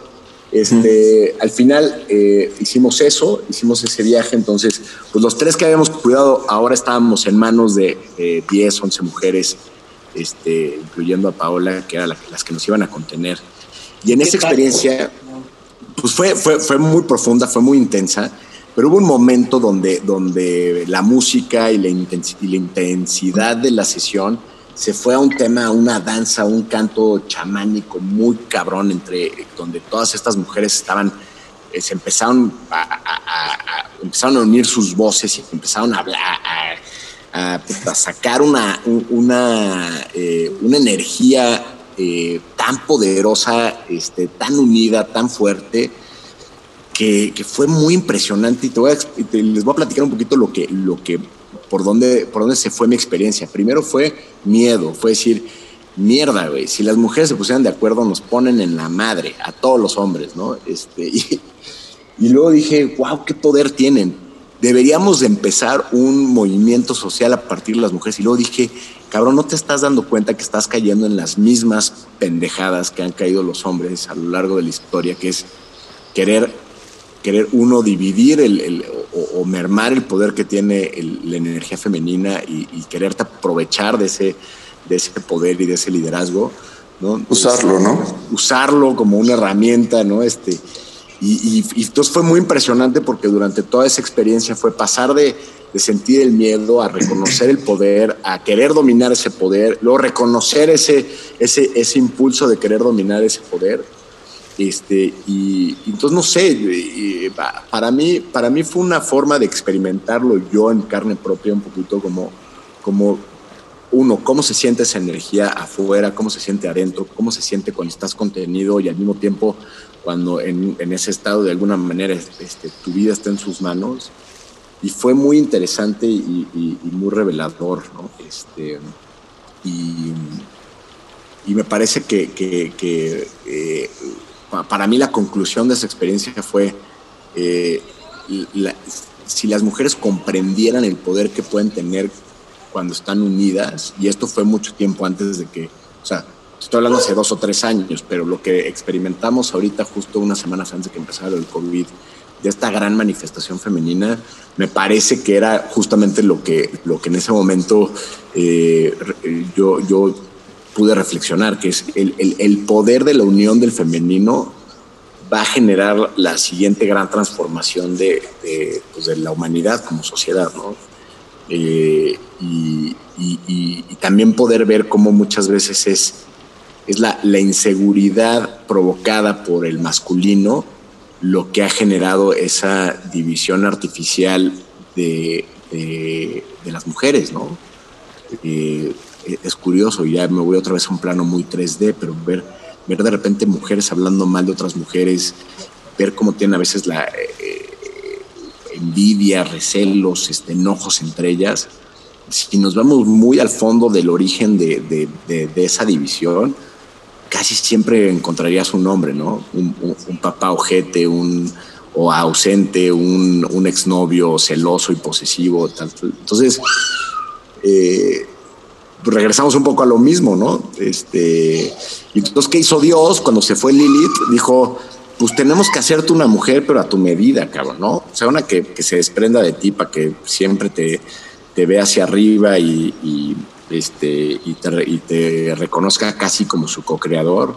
este, al final eh, hicimos eso, hicimos ese viaje, entonces, pues los tres que habíamos cuidado, ahora estábamos en manos de 10, 11 mujeres, este, incluyendo a Paola, que eran las que nos iban a contener. Y en esa experiencia, pues fue, fue, fue muy profunda, fue muy intensa, pero hubo un momento donde, donde la música y la, y la intensidad de la sesión se fue a un tema, a una danza, un canto chamánico muy cabrón, entre donde todas estas mujeres estaban, eh, se empezaron a, empezaron a unir sus voces y empezaron a hablar, a, sacar una, una, eh, una energía eh, tan poderosa, este, tan unida, tan fuerte, que, fue muy impresionante. Y te voy a, les voy a platicar un poquito lo que, lo que por dónde, por dónde se fue mi experiencia. Primero fue miedo, fue decir, mierda, güey, si las mujeres se pusieran de acuerdo nos ponen en la madre, a todos los hombres, ¿no? Este, [LAUGHS] y luego dije, wow, qué poder tienen. Deberíamos de empezar un movimiento social a partir de las mujeres. Y luego dije, cabrón, ¿no te estás dando cuenta que estás cayendo en las mismas pendejadas que han caído los hombres a lo largo de la historia, que es querer querer uno dividir el, o, mermar el poder que tiene la energía femenina y, y, quererte aprovechar de ese, de ese poder y de ese liderazgo. ¿no? Usarlo, ¿no? Usarlo como una herramienta, ¿no? Este, y, y, entonces fue muy impresionante porque durante toda esa experiencia fue pasar de, de, sentir el miedo a reconocer el poder, a querer dominar ese poder, luego reconocer ese, ese, ese impulso de querer dominar ese poder. Este, y, entonces no sé, para mí, para mí fue una forma de experimentarlo yo en carne propia un poquito como, como uno, cómo se siente esa energía afuera, cómo se siente adentro, cómo se siente cuando estás contenido y al mismo tiempo cuando en, ese estado de alguna manera este, tu vida está en sus manos. Y fue muy interesante y, muy revelador, ¿no? Este, y, me parece que, que eh, para mí la conclusión de esa experiencia fue, eh, si las mujeres comprendieran el poder que pueden tener cuando están unidas, y esto fue mucho tiempo antes de que, o sea, estoy hablando hace dos o tres años, pero lo que experimentamos ahorita, justo unas semanas antes de que empezara el COVID, de esta gran manifestación femenina, me parece que era justamente lo que, lo que en ese momento eh, yo, yo pude reflexionar, que es el, el, poder de la unión del femenino va a generar la siguiente gran transformación de, de, pues la humanidad como sociedad, ¿no? Eh, y, también poder ver cómo muchas veces es, es la, la, inseguridad provocada por el masculino lo que ha generado esa división artificial de, de, las mujeres, ¿no? Eh, es curioso, ya me voy otra vez a un plano muy 3D, pero ver, ver de repente mujeres hablando mal de otras mujeres, ver cómo tienen a veces la eh, envidia, recelos, este, enojos entre ellas. Si nos vamos muy al fondo del origen de, de, de, esa división, casi siempre encontrarías un nombre, ¿no? Un, un, papá ojete, un o ausente, un, un exnovio celoso y posesivo. Entonces, eh, regresamos un poco a lo mismo, ¿no? Este, entonces, ¿qué hizo Dios cuando se fue Lilith? Dijo, pues tenemos que hacerte una mujer, pero a tu medida, cabrón, ¿no? O sea, una que, se desprenda de ti para que siempre te, vea hacia arriba y este, y te, y te reconozca casi como su co-creador.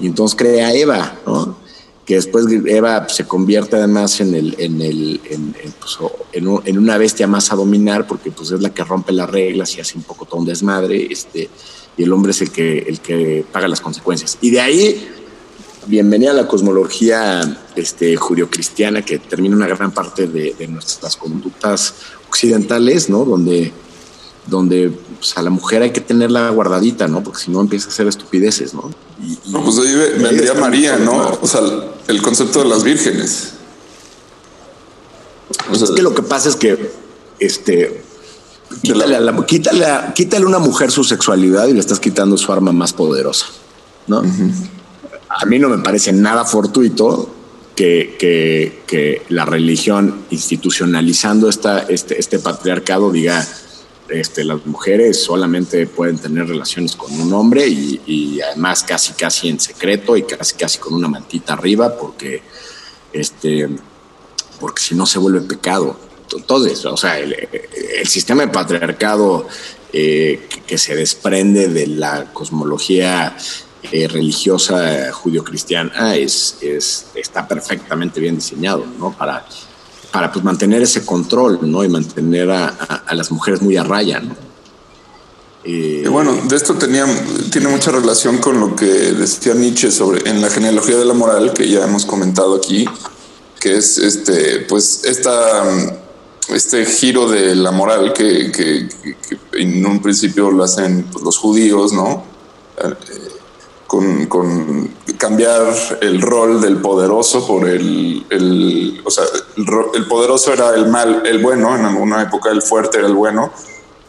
Y entonces crea Eva, ¿no? que después Eva se convierte además en, el, en, el, en, pues, en, una bestia más a dominar, porque pues es la que rompe las reglas y hace un poco todo un desmadre, este, y el hombre es el que, el que paga las consecuencias. Y de ahí, bienvenida a la cosmología este, judio-cristiana, que termina una gran parte de, de, nuestras conductas occidentales, ¿no? Donde, donde pues, a la mujer hay que tenerla guardadita, ¿no? Porque si no empieza a hacer estupideces, ¿no? Y, no, pues ahí vendría María, ¿no? O sea, el concepto de las vírgenes. es que lo que pasa es que este quítale, a la, quítale, a, quítale, una mujer su sexualidad y le estás quitando su arma más poderosa, ¿no? A mí no me parece nada fortuito que, que, que la religión institucionalizando esta, este, este patriarcado diga este, las mujeres solamente pueden tener relaciones con un hombre y, además casi casi en secreto y casi casi con una mantita arriba porque este porque si no se vuelve pecado. Entonces o sea el, sistema de patriarcado eh, que, se desprende de la cosmología eh, religiosa judio-cristiana es, es, está perfectamente bien diseñado no para para pues, mantener ese control, ¿no? Y mantener a, las mujeres muy a raya, ¿no? y bueno, de esto tenía, tiene mucha relación con lo que decía Nietzsche sobre en la genealogía de la moral, que ya hemos comentado aquí, que es este, pues esta, este giro de la moral que, que, en un principio lo hacen pues, los judíos, ¿no? Con, cambiar el rol del poderoso por el, el o sea, el, poderoso era el mal, el bueno, en alguna época el fuerte era el bueno,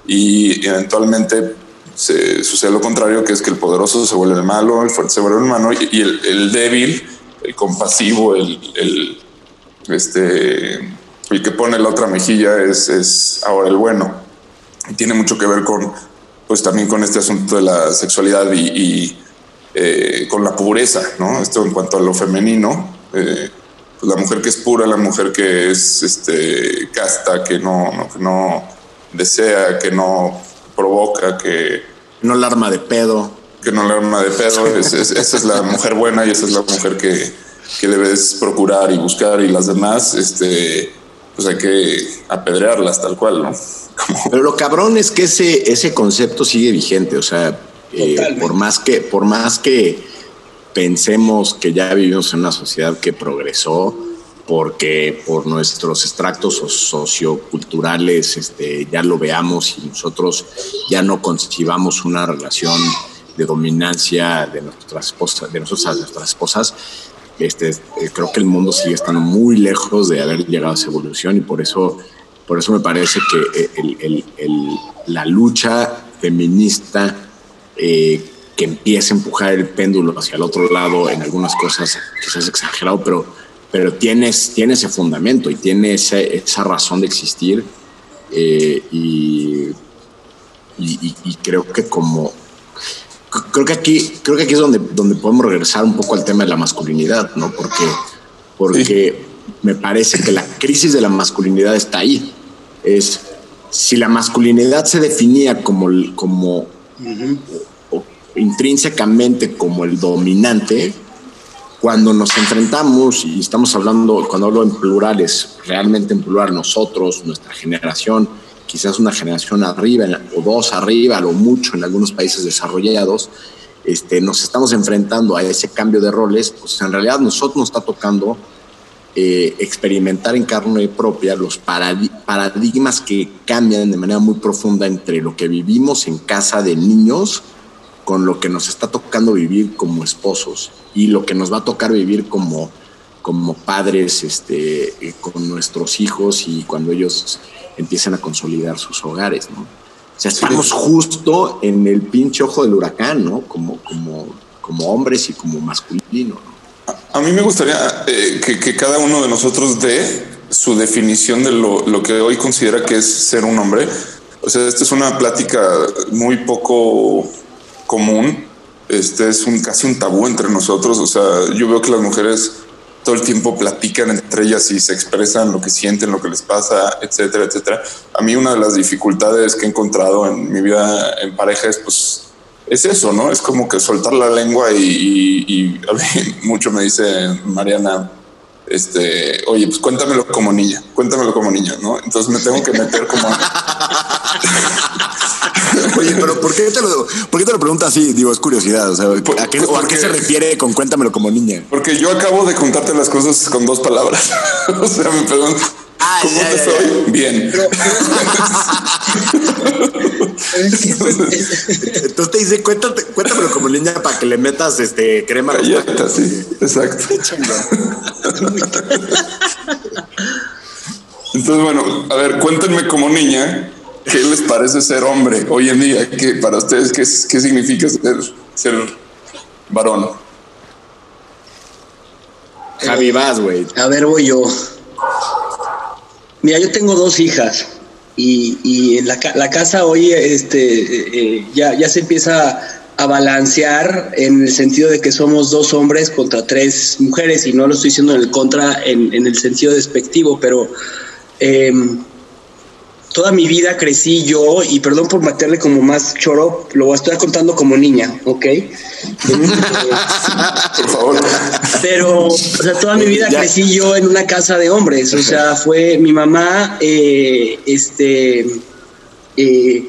y eventualmente sucede lo contrario, que es que el poderoso se vuelve el malo, el fuerte se vuelve el malo, y, el, débil, el compasivo, el, el, este, el que pone la otra mejilla es, es ahora el bueno. Y tiene mucho que ver con, pues también con este asunto de la sexualidad y eh, con la pureza, ¿no? Esto en cuanto a lo femenino, eh, pues la mujer que es pura, la mujer que es este, casta, que no, no, desea, que no provoca, que... No la arma de pedo. Que no la arma de pedo, esa es la mujer buena y esa es la mujer que, que debes procurar y buscar y las demás, este, pues hay que apedrearlas tal cual, ¿no? [LAUGHS] Pero lo cabrón es que ese, ese concepto sigue vigente, o sea, eh, por más que, por más que pensemos que ya vivimos en una sociedad que progresó, porque por nuestros extractos socioculturales este, ya lo veamos y nosotros ya no concibamos una relación de dominancia de nuestras esposas, de nosotros nuestras esposas, este, eh, creo que el mundo sigue estando muy lejos de haber llegado a esa evolución y por eso, por eso me parece que eh, la lucha feminista eh, que empiece a empujar el péndulo hacia el otro lado en algunas cosas quizás exagerado, pero, pero tiene, tiene ese fundamento y tiene esa razón de existir eh, y, y, creo que como creo que aquí creo que aquí es donde, donde podemos regresar un poco al tema de la masculinidad, ¿no? Porque, porque me parece que la crisis de la masculinidad está ahí. Es si la masculinidad se definía como, como intrínsecamente como el dominante, cuando nos enfrentamos, y estamos hablando, cuando hablo en plurales, realmente en plural, nosotros, nuestra generación, quizás una generación arriba o dos arriba, lo mucho en algunos países desarrollados, este, nos estamos enfrentando a ese cambio de roles, pues en realidad nosotros nos está tocando eh, experimentar en carne propia los paradigmas que cambian de manera muy profunda entre lo que vivimos en casa de niños con lo que nos está tocando vivir como esposos y lo que nos va a tocar vivir como, como padres este, eh, con nuestros hijos y cuando ellos empiezan a consolidar sus hogares, ¿no? O sea, estamos justo en el pinche ojo del huracán, ¿no? Como, como, como hombres y como masculino, ¿no? A mí me gustaría eh, que, cada uno de nosotros dé su definición de lo, que hoy considera que es ser un hombre. O sea, esta es una plática muy poco común. Este es un casi un tabú entre nosotros. O sea, yo veo que las mujeres todo el tiempo platican entre ellas y se expresan lo que sienten, lo que les pasa, etcétera, etcétera. A mí una de las dificultades que he encontrado en mi vida en pareja es pues es eso, ¿no? Es como que soltar la lengua y, [LAUGHS] a mí mucho me dice Mariana, este, oye, pues cuéntamelo como niña, cuéntamelo como niña, ¿no? Entonces me tengo que meter como... [LAUGHS] Oye, pero ¿por qué te lo, por qué te lo preguntas así? Digo, es curiosidad. O sea, ¿a qué, ¿o a qué se refiere con cuéntamelo como niña? Porque yo acabo de contarte las cosas con dos palabras. [LAUGHS] o sea, me pregunto Ah, ¿Cómo ya, te ya, soy? Bien. [LAUGHS] Entonces te dice, cuéntate, cuéntamelo como niña para que le metas este crema. a los Galletas, sí, exacto. Entonces, bueno, a ver, cuéntenme como niña, ¿qué les parece ser hombre hoy en día? ¿Qué, para ustedes, qué, qué significa ser, ser varón? Javi, vas, güey. A ver, voy yo. Mira, yo tengo dos hijas y, y la, la casa hoy este, eh, ya, ya se empieza a balancear en el sentido de que somos dos hombres contra tres mujeres y no lo estoy diciendo en el contra en, en el sentido despectivo, pero em, toda mi vida crecí yo y perdón por meterle como más choro, lo estoy contando como niña, ¿ok? [LAUGHS] Por favor. Pero, o sea, toda mi vida Ya. crecí yo en una casa de hombres. O sea, fue mi mamá, eh, este, eh,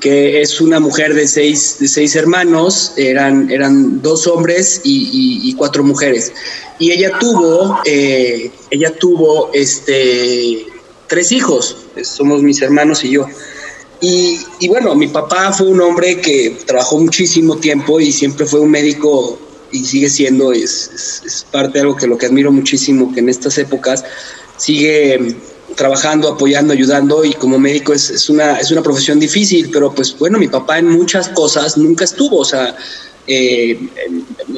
que es una mujer de seis, de seis hermanos, eran, eran dos hombres y, y- y cuatro mujeres. Y ella tuvo, eh, ella tuvo, este, tres hijos. Somos mis hermanos y yo. Y, bueno, mi papá fue un hombre que trabajó muchísimo tiempo y siempre fue un médico y sigue siendo, es, parte de algo que lo que admiro muchísimo, que en estas épocas sigue mm, trabajando, apoyando, ayudando y como médico es, es una, es una profesión difícil, pero pues bueno, mi papá en muchas cosas nunca estuvo, o sea, eh,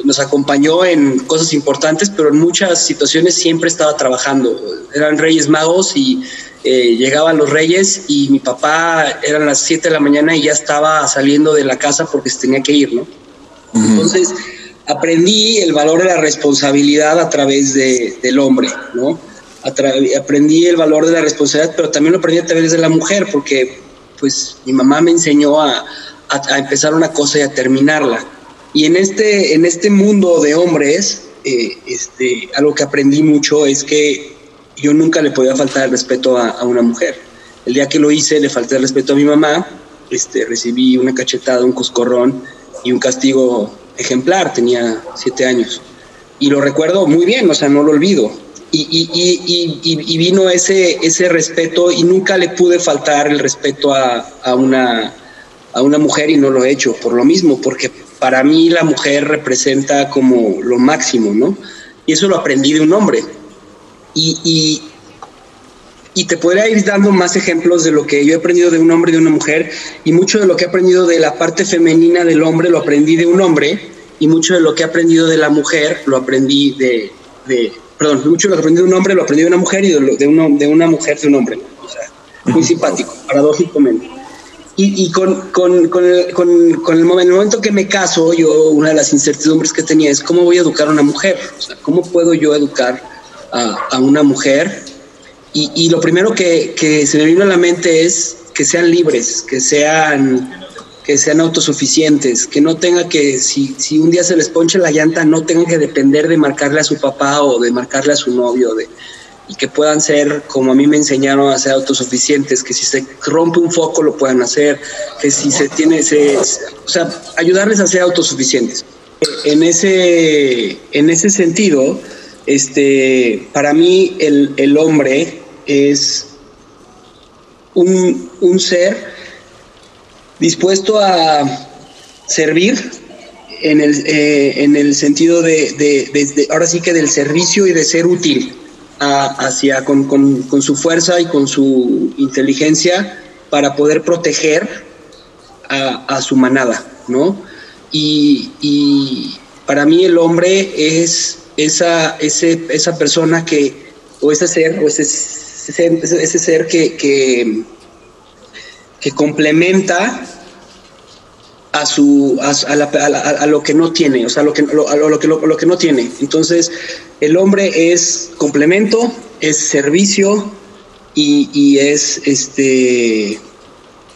nos acompañó en cosas importantes, pero en muchas situaciones siempre estaba trabajando. Eran reyes magos y eh, llegaban los reyes y mi papá eran las 7 de la mañana y ya estaba saliendo de la casa porque se tenía que ir, ¿no? Entonces aprendí el valor de la responsabilidad a través de, del hombre, ¿no? Aprendí el valor de la responsabilidad, pero también lo aprendí a través de la mujer, porque pues mi mamá me enseñó a, a- a empezar una cosa y a terminarla. Y en este, en este mundo de hombres, eh, este, algo que aprendí mucho es que yo nunca le podía faltar el respeto a, a una mujer. El día que lo hice, le falté el respeto a mi mamá, este, recibí una cachetada, un coscorrón y un castigo ejemplar, tenía siete años. Y lo recuerdo muy bien, o sea, no lo olvido. Y, y- y- y- vino ese, ese respeto y nunca le pude faltar el respeto a, a una, a una mujer y no lo he hecho por lo mismo, porque para mí la mujer representa como lo máximo, ¿no? Y eso lo aprendí de un hombre. Y, y, y te podría ir dando más ejemplos de lo que yo he aprendido de un hombre y de una mujer, y mucho de lo que he aprendido de la parte femenina del hombre lo aprendí de un hombre, y mucho de lo que he aprendido de la mujer lo aprendí de, de perdón, mucho de lo que aprendí de un hombre lo aprendí de una mujer y de, lo- de, uno- de una mujer de un hombre. O sea, muy simpático, paradójicamente. Y, y con, con, con, el, con, el momento que me caso, yo una de las incertidumbres que tenía es cómo voy a educar a una mujer, o sea, cómo puedo yo educar a, a una mujer. Y, y lo primero que, que se me vino a la mente es que sean libres, que sean, que sean autosuficientes, que no tenga que, si, si un día se les ponche la llanta, no tengan que depender de marcarle a su papá o de marcarle a su novio, de, y que puedan ser, como a mí me enseñaron a ser autosuficientes, que si se rompe un foco lo puedan hacer, que si se tiene, se, o sea, ayudarles a ser autosuficientes. En ese, en ese sentido, este, para mí el, el hombre es un, un ser dispuesto a servir en el, eh, en el sentido de, de- de- de- ahora sí que del servicio y de ser útil hacia con, con- con su fuerza y con su inteligencia para poder proteger a, a su manada, ¿no? Y, y para mí el hombre es esa, ese, esa persona que, o ese ser, o ese, ese, ese ser que, que, que complementa a su a, a la- a lo que no tiene, o sea, lo que, lo, lo, que, lo, que no tiene. Entonces, el hombre es complemento, es servicio y, y es este,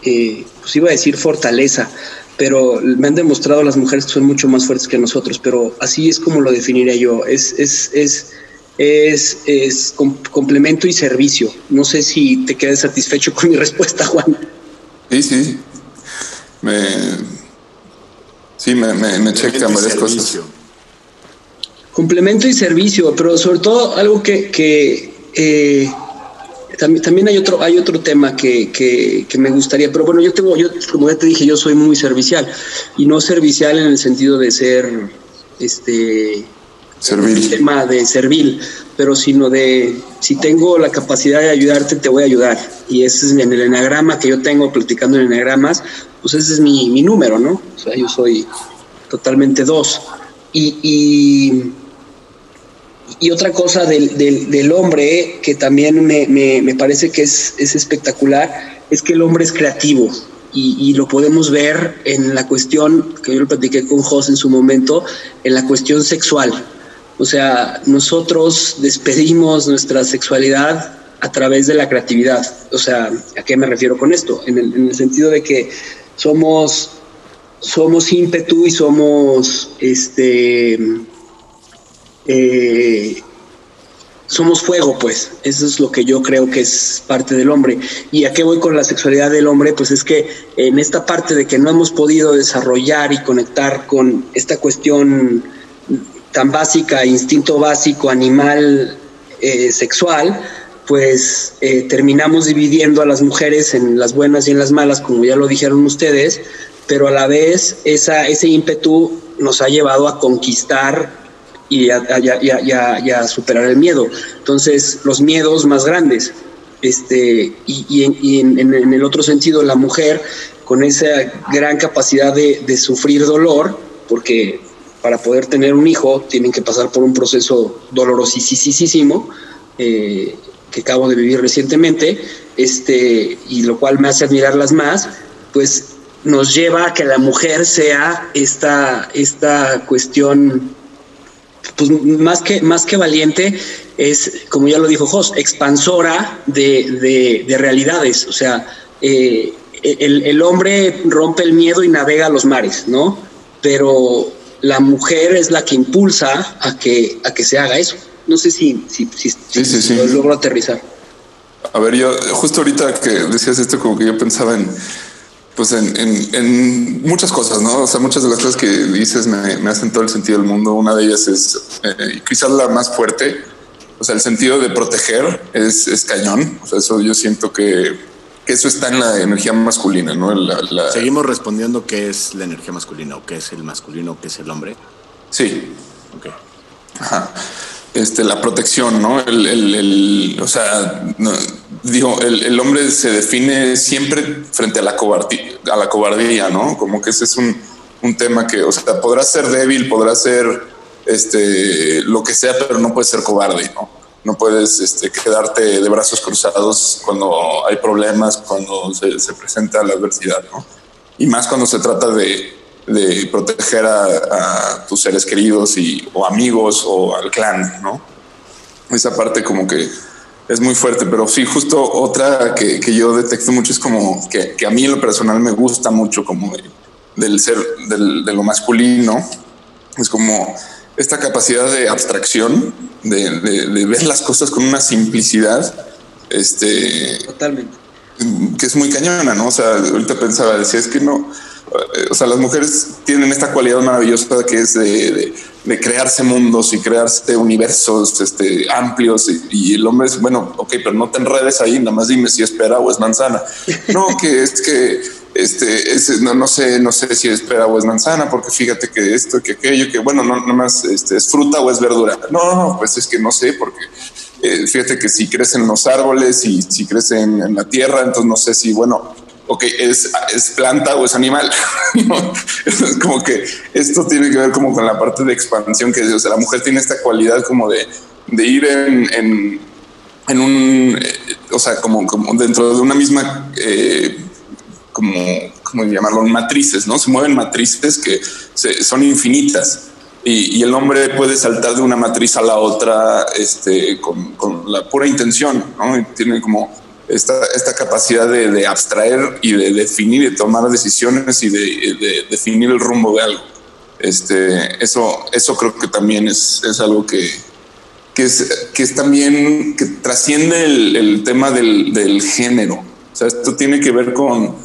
eh, pues iba a decir fortaleza, pero me han demostrado las mujeres que son mucho más fuertes que nosotros, pero así es como lo definiría yo. Es, es, es, es, es com- complemento y servicio. No sé si te quedas satisfecho con mi [LAUGHS] respuesta, Juan. Sí, sí. Me. Sí, me, me, me checan varias cosas. Servicio. Complemento y servicio, pero sobre todo algo que, que, eh, también, también hay otro, hay otro tema que, que, que, me gustaría, pero bueno, yo tengo, yo, como ya te dije, yo soy muy servicial, y no servicial en el sentido de ser este servil. tema de servil, pero sino de si tengo la capacidad de ayudarte, te voy a ayudar. Y ese es en el enagrama que yo tengo platicando en enagramas, pues ese es mi, mi número, ¿no? O sea, yo soy totalmente dos. Y, y, y otra cosa del, del, del, hombre que también me, me, me parece que es, es, espectacular es que el hombre es creativo. Y, y, lo podemos ver en la cuestión que yo lo platiqué con Jos en su momento, en la cuestión sexual. O sea, nosotros despedimos nuestra sexualidad a través de la creatividad. O sea, ¿a qué me refiero con esto? En el, en el sentido de que somos, somos ímpetu y somos este eh, somos fuego, pues. Eso es lo que yo creo que es parte del hombre. ¿Y a qué voy con la sexualidad del hombre? Pues es que en esta parte de que no hemos podido desarrollar y conectar con esta cuestión tan básica, instinto básico, animal, eh, sexual, pues eh, terminamos dividiendo a las mujeres en las buenas y en las malas, como ya lo dijeron ustedes, pero a la vez ese ímpetu nos ha llevado a conquistar y a, superar el miedo. Entonces, los miedos más grandes. Este, y, en, el otro sentido, la mujer con esa gran capacidad de, sufrir dolor, porque para poder tener un hijo tienen que pasar por un proceso dolorosísimo, eh, que acabo de vivir recientemente, este, y lo cual me hace admirarlas más, pues nos lleva a que la mujer sea esta, esta cuestión pues más que, más que valiente, es, como ya lo dijo Jos, expansora de, de, de realidades. O sea, eh, el, el, hombre rompe el miedo y navega los mares, ¿no? Pero la mujer es la que impulsa a que, a que se haga eso. No sé si, si, si, sí, sí, sí. lo logro aterrizar. A ver, yo justo ahorita que decías esto, como que yo pensaba en, pues en, en, en, muchas cosas, ¿no? O sea, muchas de las cosas que dices me, me hacen todo el sentido del mundo. Una de ellas es eh, quizás la más fuerte. O sea, el sentido de proteger es, es cañón. O sea, eso yo siento que, que, eso está en la energía masculina, ¿no? La, la... Seguimos respondiendo qué es la energía masculina o qué es el masculino o qué es el hombre. Sí. Ok. Ajá. Este, la protección, ¿no? El, el, el o sea, no, digo, el, el, hombre se define siempre frente a la cobardía, a la cobardía, ¿no? Como que ese es un, un tema que, o sea, podrás ser débil, podrás ser este, lo que sea, pero no puedes ser cobarde, ¿no? No puedes este, quedarte de brazos cruzados cuando hay problemas, cuando se, se presenta la adversidad, ¿no? Y más cuando se trata de, proteger a, a, tus seres queridos y, o amigos o al clan, ¿no? Esa parte como que es muy fuerte, pero sí, justo otra que, que yo detecto mucho es como que, que, a mí en lo personal me gusta mucho como de, del ser, del, de lo masculino, es como esta capacidad de abstracción, de, de, de ver las cosas con una simplicidad, este... Totalmente. Que es muy cañona, ¿no? O sea, ahorita pensaba, decía, es que no, o sea, las mujeres tienen esta cualidad maravillosa que es de, de, de crearse mundos y crearse universos este, amplios y, y, el hombre es, bueno, ok, pero no te enredes ahí, nada más dime si es pera o es manzana. No, [LAUGHS] que es que, este, es, no, no sé, no sé si es pera o es manzana, porque fíjate que esto, que aquello, que bueno, no, nada más este, es fruta o es verdura. No, no, pues es que no sé, porque eh, fíjate que si crecen los árboles y si crecen en la tierra, entonces no sé si, bueno, ok, es, es planta o es animal. [LAUGHS] Es como que esto tiene que ver como con la parte de expansión que o sea, la mujer tiene esta cualidad como de, de ir en, en, un, eh, o sea, como, como, dentro de una misma, eh, como, como llamarlo, matrices, ¿no? Se mueven matrices que son infinitas. Y, el hombre puede saltar de una matriz a la otra este, con, con la pura intención, ¿no? Y tiene como esta, esta capacidad de, de, abstraer y de definir y tomar decisiones y de, de, definir el rumbo de algo. Este, eso, eso creo que también es, es algo que, que, es, que es también, que trasciende el, tema del, del, género. O sea, esto tiene que ver con,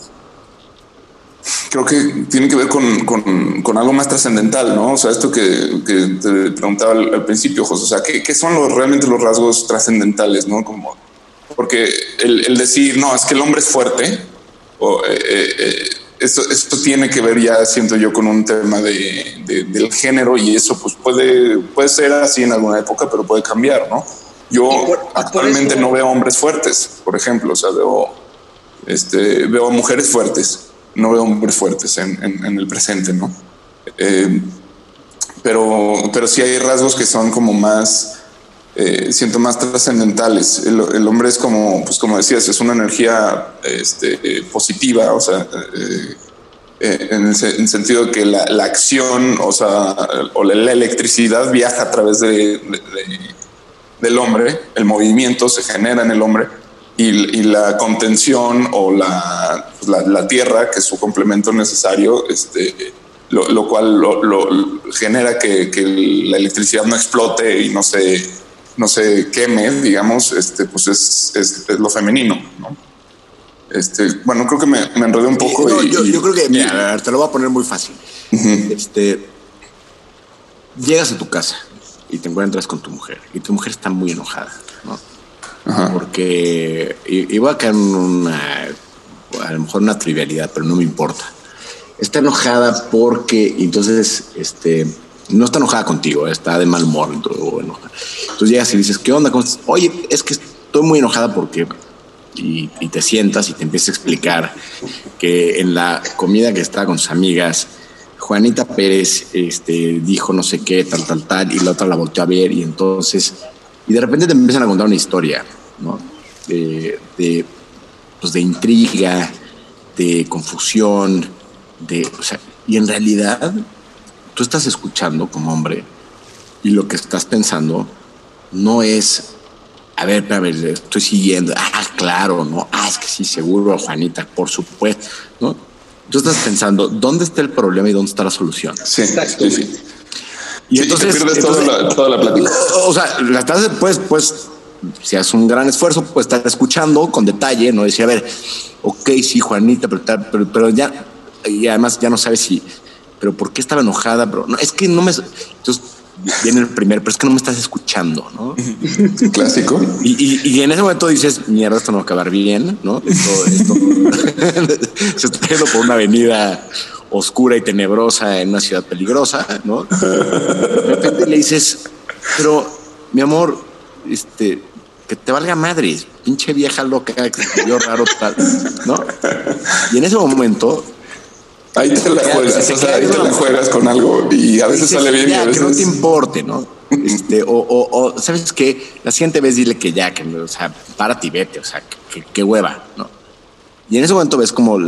creo que tiene que ver con, con, algo más trascendental, ¿no? O sea, esto que, que te preguntaba al, al principio, José, o sea, ¿qué, ¿qué, son los, realmente los rasgos trascendentales, ¿no? Como Porque el, el decir, no, es que el hombre es fuerte, o, eh, eh, eh, esto, esto tiene que ver ya, siento yo, con un tema de, de- del género y eso pues puede, puede ser así en alguna época, pero puede cambiar, ¿no? Yo por- actualmente no veo hombres fuertes, por ejemplo, o sea, veo, este, veo mujeres fuertes, no veo hombres fuertes en, en- en el presente, ¿no? Eh, pero, pero sí hay rasgos que son como más, eh, siento más trascendentales. El, hombre es como, pues como decías, es una energía este, eh, positiva, o sea, eh, en, el, en sentido que la, acción, o sea, o la, electricidad viaja a través de, de- de- del hombre, el movimiento se genera en el hombre y, la contención o la, pues, la, la tierra, que es su complemento necesario, este, lo, cual genera que la electricidad no explote y no se, no se queme, digamos, este, pues es, es, es lo femenino. ¿no? Este, bueno, creo que me, me enredé un poco. No, y- yo, creo que, mira, te lo voy a poner muy fácil. Este, llegas a tu casa y te encuentras con tu mujer y tu mujer está muy enojada, ¿no? Porque y, y voy a caer en una, a lo mejor una trivialidad, pero no me importa. Está enojada porque entonces, este, no está enojada contigo, está de mal humor. Entonces, llegas y dices, ¿qué onda? Oye, es que estoy muy enojada porque y, te sientas y te empieza a explicar que en la comida que estaba con sus amigas, Juanita Pérez este, dijo no sé qué, tal, tal, tal, y la otra la volteó a ver y entonces, y de repente te empiezan a contar una historia, ¿no? De, de, pues de intriga, de confusión, de, o sea, y en realidad tú estás escuchando como hombre y lo que estás pensando no es a ver, le estoy siguiendo. Ah, claro, ¿no? Ah, es que sí, seguro, Juanita, por supuesto, ¿no? Tú estás pensando, ¿dónde está el problema y dónde está la solución? Sí, Exacto. sí, sí. Y Sí, te pierdes toda la- toda la plática. O sea, la estás, pues, pues, si haces un gran esfuerzo, pues estar escuchando con detalle, ¿no? Decir, a ver, ok, sí, Juanita, pero, pero ya, y además ya no sabes si, pero ¿por qué estaba enojada? Pero no, es que no me. Entonces viene el primer, pero es que no me estás escuchando, ¿no? [LAUGHS] Clásico. Y, y- y en ese momento dices, mierda, esto no va a acabar bien, ¿no? Esto, esto [LAUGHS] [LAUGHS] se está yendo por una avenida oscura y tenebrosa en una ciudad peligrosa, ¿no? De repente le dices, pero mi amor, este, que te valga madre, pinche vieja loca que te vio raro, tal, ¿no? Y en ese momento Ahí te la Ya, juegas, o sea, ahí te la juegas con algo y a veces dices, sale bien y ya, a que no te veces. importe, ¿no? [LAUGHS] Este, o, o, o, ¿sabes qué? La siguiente vez dile que ya, que, o sea, párate y vete, o sea, que, que- que hueva, ¿no? Y en ese momento ves como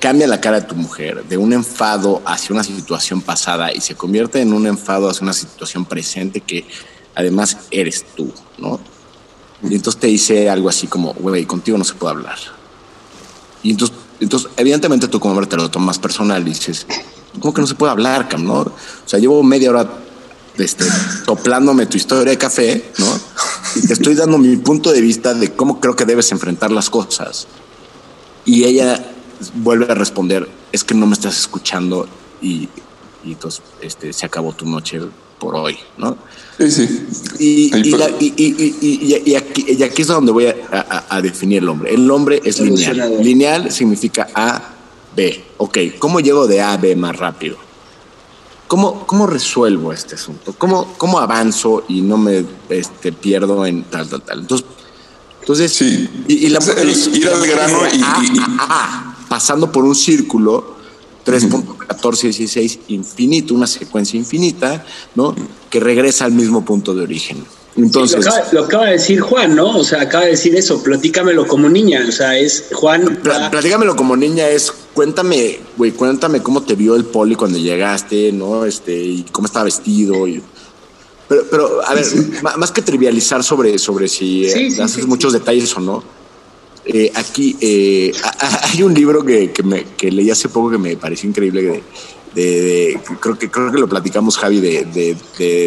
cambia la cara de tu mujer de un enfado hacia una situación pasada y se convierte en un enfado hacia una situación presente que además eres tú, ¿no? Y entonces te dice algo así como, güey, contigo no se puede hablar. Y entonces, entonces, evidentemente tú como hombre te lo tomas personal y dices, ¿cómo que no se puede hablar, Cam? ¿no? O sea, llevo media hora este, soplándome tu historia de café, ¿no? Y te estoy dando mi punto de vista de cómo creo que debes enfrentar las cosas. Y ella vuelve a responder, es que no me estás escuchando y, y entonces este, se acabó tu noche por hoy, ¿no? Sí, sí. Y, la- aquí, y aquí es donde voy a, a- a definir el hombre. El hombre es lineal. Lineal significa A, B. Ok, ¿cómo llego de A a B más rápido? ¿Cómo, cómo resuelvo este asunto? ¿Cómo, cómo avanzo y no me este, pierdo en tal, tal, tal? Entonces, entonces Sí. y, y la Es el ir al grano y- A, y- y- a, A, pasando por un círculo 3.1416 infinito, una secuencia infinita, ¿no? Que regresa al mismo punto de origen. Entonces, lo, acaba, lo acaba de decir Juan, ¿no? O sea, acaba de decir eso, platícamelo como niña. O sea, es Juan. platícamelo como niña es, cuéntame, güey, cuéntame cómo te vio el poli cuando llegaste, ¿no? Este, y cómo estaba vestido. y- pero, pero, a ver, más que trivializar sobre, sobre si eh, Sí, haces muchos detalles o no, eh, aquí eh, [LAUGHS] hay un libro que, que, me, que leí hace poco que me pareció increíble. De, de- de- creo, que, creo que lo platicamos, Javi, de,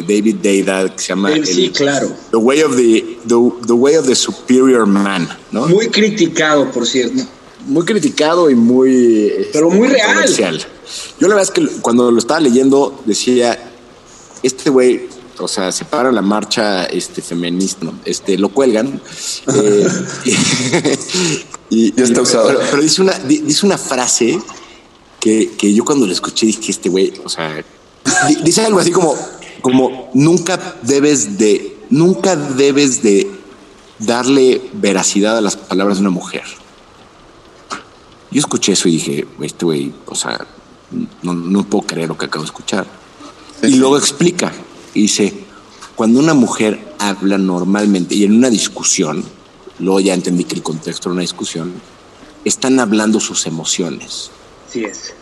David Deida, que se llama Sí, sí, el- claro. The Way of the, the, the Way of the Superior Man, ¿no? Muy criticado, por cierto. muy criticado y muy este, Pero muy real. Yo la verdad es que cuando lo estaba leyendo decía, este güey o sea, se para la marcha este, feminista, ¿no? este, lo cuelgan. eh, [LAUGHS] y, Ya está usado. Pero, pero dice, una, di- dice una frase que, que yo cuando la escuché dije, este güey, o sea, di- dice algo así como, como nunca debes de, nunca debes de darle veracidad a las palabras de una mujer. Yo escuché eso y dije, este güey, o sea, no, no puedo creer lo que acabo de escuchar. Y luego explica, dice, cuando una mujer habla normalmente y en una discusión, luego ya entendí que el contexto era una discusión, están hablando sus emociones. Así es.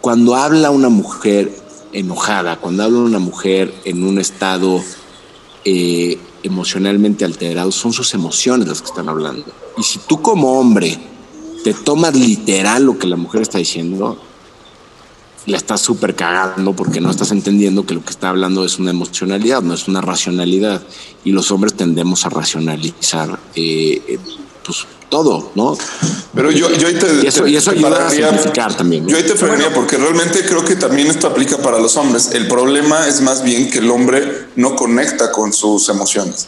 Cuando habla una mujer enojada, cuando habla una mujer en un estado eh, emocionalmente alterado, son sus emociones las que están hablando. Y si tú como hombre te tomas literal lo que la mujer está diciendo, la estás súper cagando porque no estás entendiendo que lo que está hablando es una emocionalidad, no es una racionalidad. Y los hombres tendemos a racionalizar eh, eh, pues, todo, ¿no? Pero yo, yo ahí te. Y eso- te- y eso te ayuda a simplificar también, ¿no? Yo ahí te frenaría porque realmente creo que también esto aplica para los hombres. El problema es más bien que el hombre no conecta con sus emociones.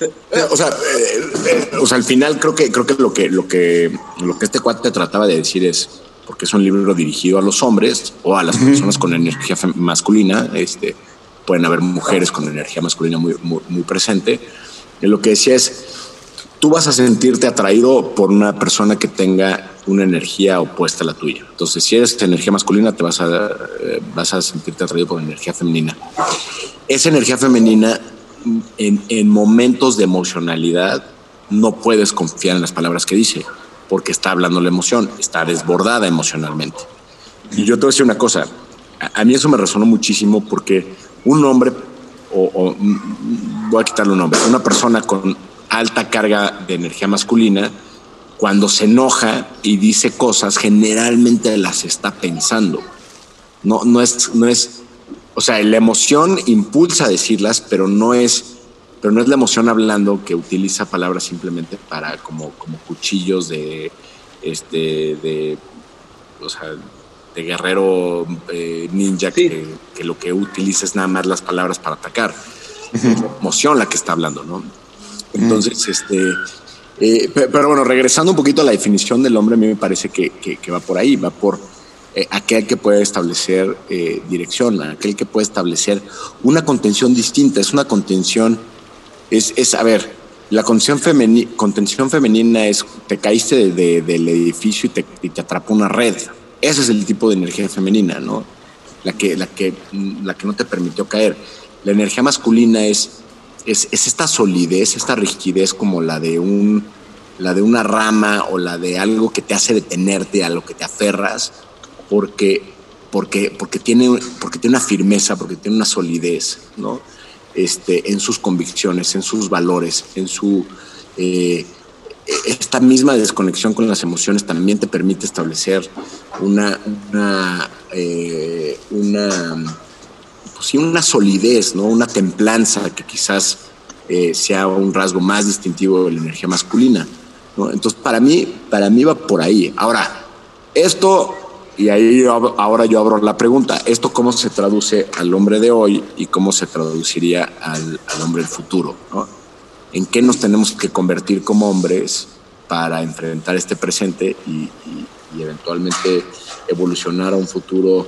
Eh, O sea, eh, eh, o sea, al final creo que creo que lo que lo que lo que este cuate trataba de decir es porque es un libro dirigido a los hombres o a las personas con energía masculina, este pueden haber mujeres con energía masculina muy muy, muy presente. Y lo que decía es tú vas a sentirte atraído por una persona que tenga una energía opuesta a la tuya. Entonces, si eres de energía masculina, te vas a, eh, vas a sentirte atraído por energía femenina. Esa energía femenina, en, en momentos de emocionalidad, no puedes confiar en las palabras que dice, porque está hablando la emoción, está desbordada emocionalmente. Y yo te voy a decir una cosa, a, mí eso me resonó muchísimo porque un hombre, o, o, mm, voy a quitarle un nombre, una persona con alta carga de energía masculina, cuando se enoja y dice cosas, generalmente las está pensando. No, no es, no es, o sea, la emoción impulsa a decirlas, pero no es, pero no es la emoción hablando que utiliza palabras simplemente para como, como cuchillos de, este, de, o sea, de guerrero eh, ninja que, que lo que utiliza es nada más las palabras para atacar. Es la emoción la que está hablando, ¿no? Entonces, este, eh, pe- pero bueno, regresando un poquito a la definición del hombre, a mí me parece que, que- que va por ahí, va por eh, aquel que puede establecer eh, dirección, aquel que puede establecer una contención distinta, es una contención, es, es a ver, la contención, contención femenina es, te caíste de- de- del edificio y te, te atrapó una red, ese es el tipo de energía femenina, ¿no? La que, la que, la que no te permitió caer. La energía masculina es es, es esta solidez, esta rigidez como la de un la de una rama o la de algo que te hace detenerte a lo que te aferras porque porque porque tiene porque tiene una firmeza, porque tiene una solidez, ¿no? Este en sus convicciones, en sus valores, en su eh, esta misma desconexión con las emociones también te permite establecer una una eh, una pues sí, una solidez, ¿no? Una templanza que quizás eh, sea un rasgo más distintivo de la energía masculina, ¿no? Entonces, para mí, para mí va por ahí. Ahora, esto, y ahí ahora yo abro la pregunta, ¿esto cómo se traduce al hombre de hoy y cómo se traduciría al, al hombre del futuro. ¿En qué nos tenemos que convertir como hombres para enfrentar este presente y eventualmente evolucionar a un futuro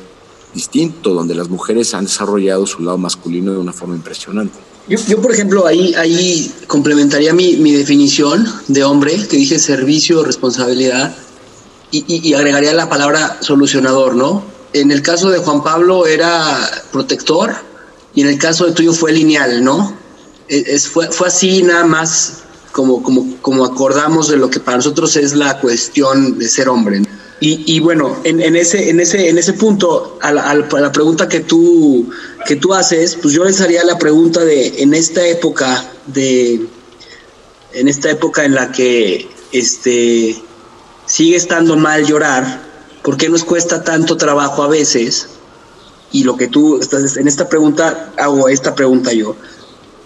distinto, donde las mujeres han desarrollado su lado masculino de una forma impresionante. Yo, yo, por ejemplo, ahí, ahí complementaría mi, mi definición de hombre, que dije servicio, responsabilidad, y, agregaría la palabra solucionador, ¿no? En el caso de Juan Pablo era protector y en el caso de tuyo fue lineal, ¿no? Es, es- fue, fue así nada más como, como, como acordamos de lo que para nosotros es la cuestión de ser hombre. Y, y bueno, en, ese, en, ese, en ese punto, a la- a la pregunta que tú, que tú haces, pues yo les haría la pregunta de, en esta época de, en esta época en la que este, sigue estando mal llorar, ¿por qué nos cuesta tanto trabajo a veces? Y lo que tú estás, en esta pregunta, hago esta pregunta yo,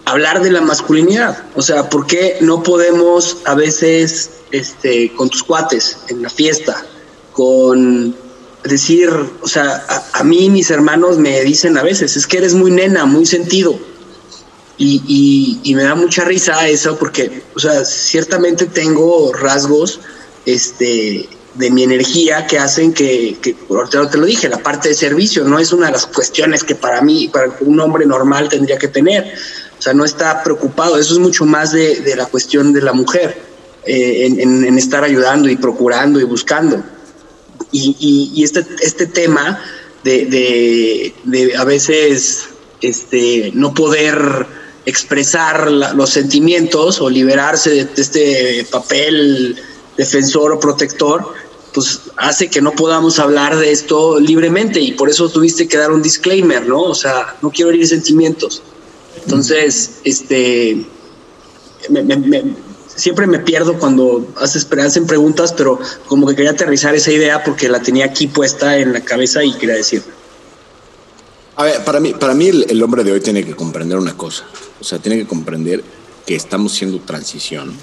hablar de la masculinidad. O sea, ¿por qué no podemos a veces, este, con tus cuates en la fiesta, con decir, o sea, a, a mí mis hermanos me dicen a veces, es que eres muy nena, muy sentido. Y, y, y, me da mucha risa eso porque, o sea, ciertamente tengo rasgos este, de mi energía que hacen que, que ahorita te lo dije, la parte de servicio no es una de las cuestiones que para mí, para un hombre normal tendría que tener. O sea, no está preocupado, eso es mucho más de, la cuestión de la mujer, eh, en, estar ayudando y procurando y buscando. Y, este, este tema de, de, de a veces este, no poder expresar la, los sentimientos o liberarse de, este papel defensor o protector, pues hace que no podamos hablar de esto libremente y por eso tuviste que dar un disclaimer, ¿no? O sea, no quiero herir sentimientos. Entonces, este, me, me, me, siempre me pierdo cuando haces, hacen preguntas, pero como que quería aterrizar esa idea porque la tenía aquí puesta en la cabeza y quería decir. A ver, para mí, para mí el, el, hombre de hoy tiene que comprender una cosa. O sea, tiene que comprender que estamos siendo transición,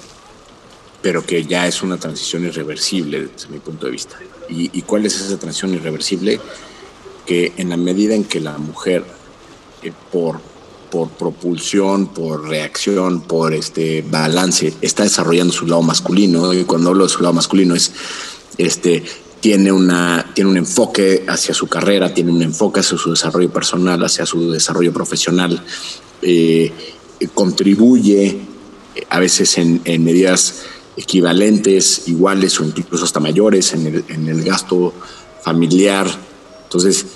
pero que ya es una transición irreversible desde mi punto de vista. ¿Y, cuál es esa transición irreversible? Que en la medida en que la mujer, eh, por, por propulsión, por reacción, por este balance, está desarrollando su lado masculino, y cuando hablo de su lado masculino es este tiene, una, tiene un enfoque hacia su carrera, tiene un enfoque hacia su desarrollo personal, hacia su desarrollo profesional, eh, contribuye a veces en, medidas equivalentes, iguales o incluso hasta mayores en el, en el gasto familiar. Entonces,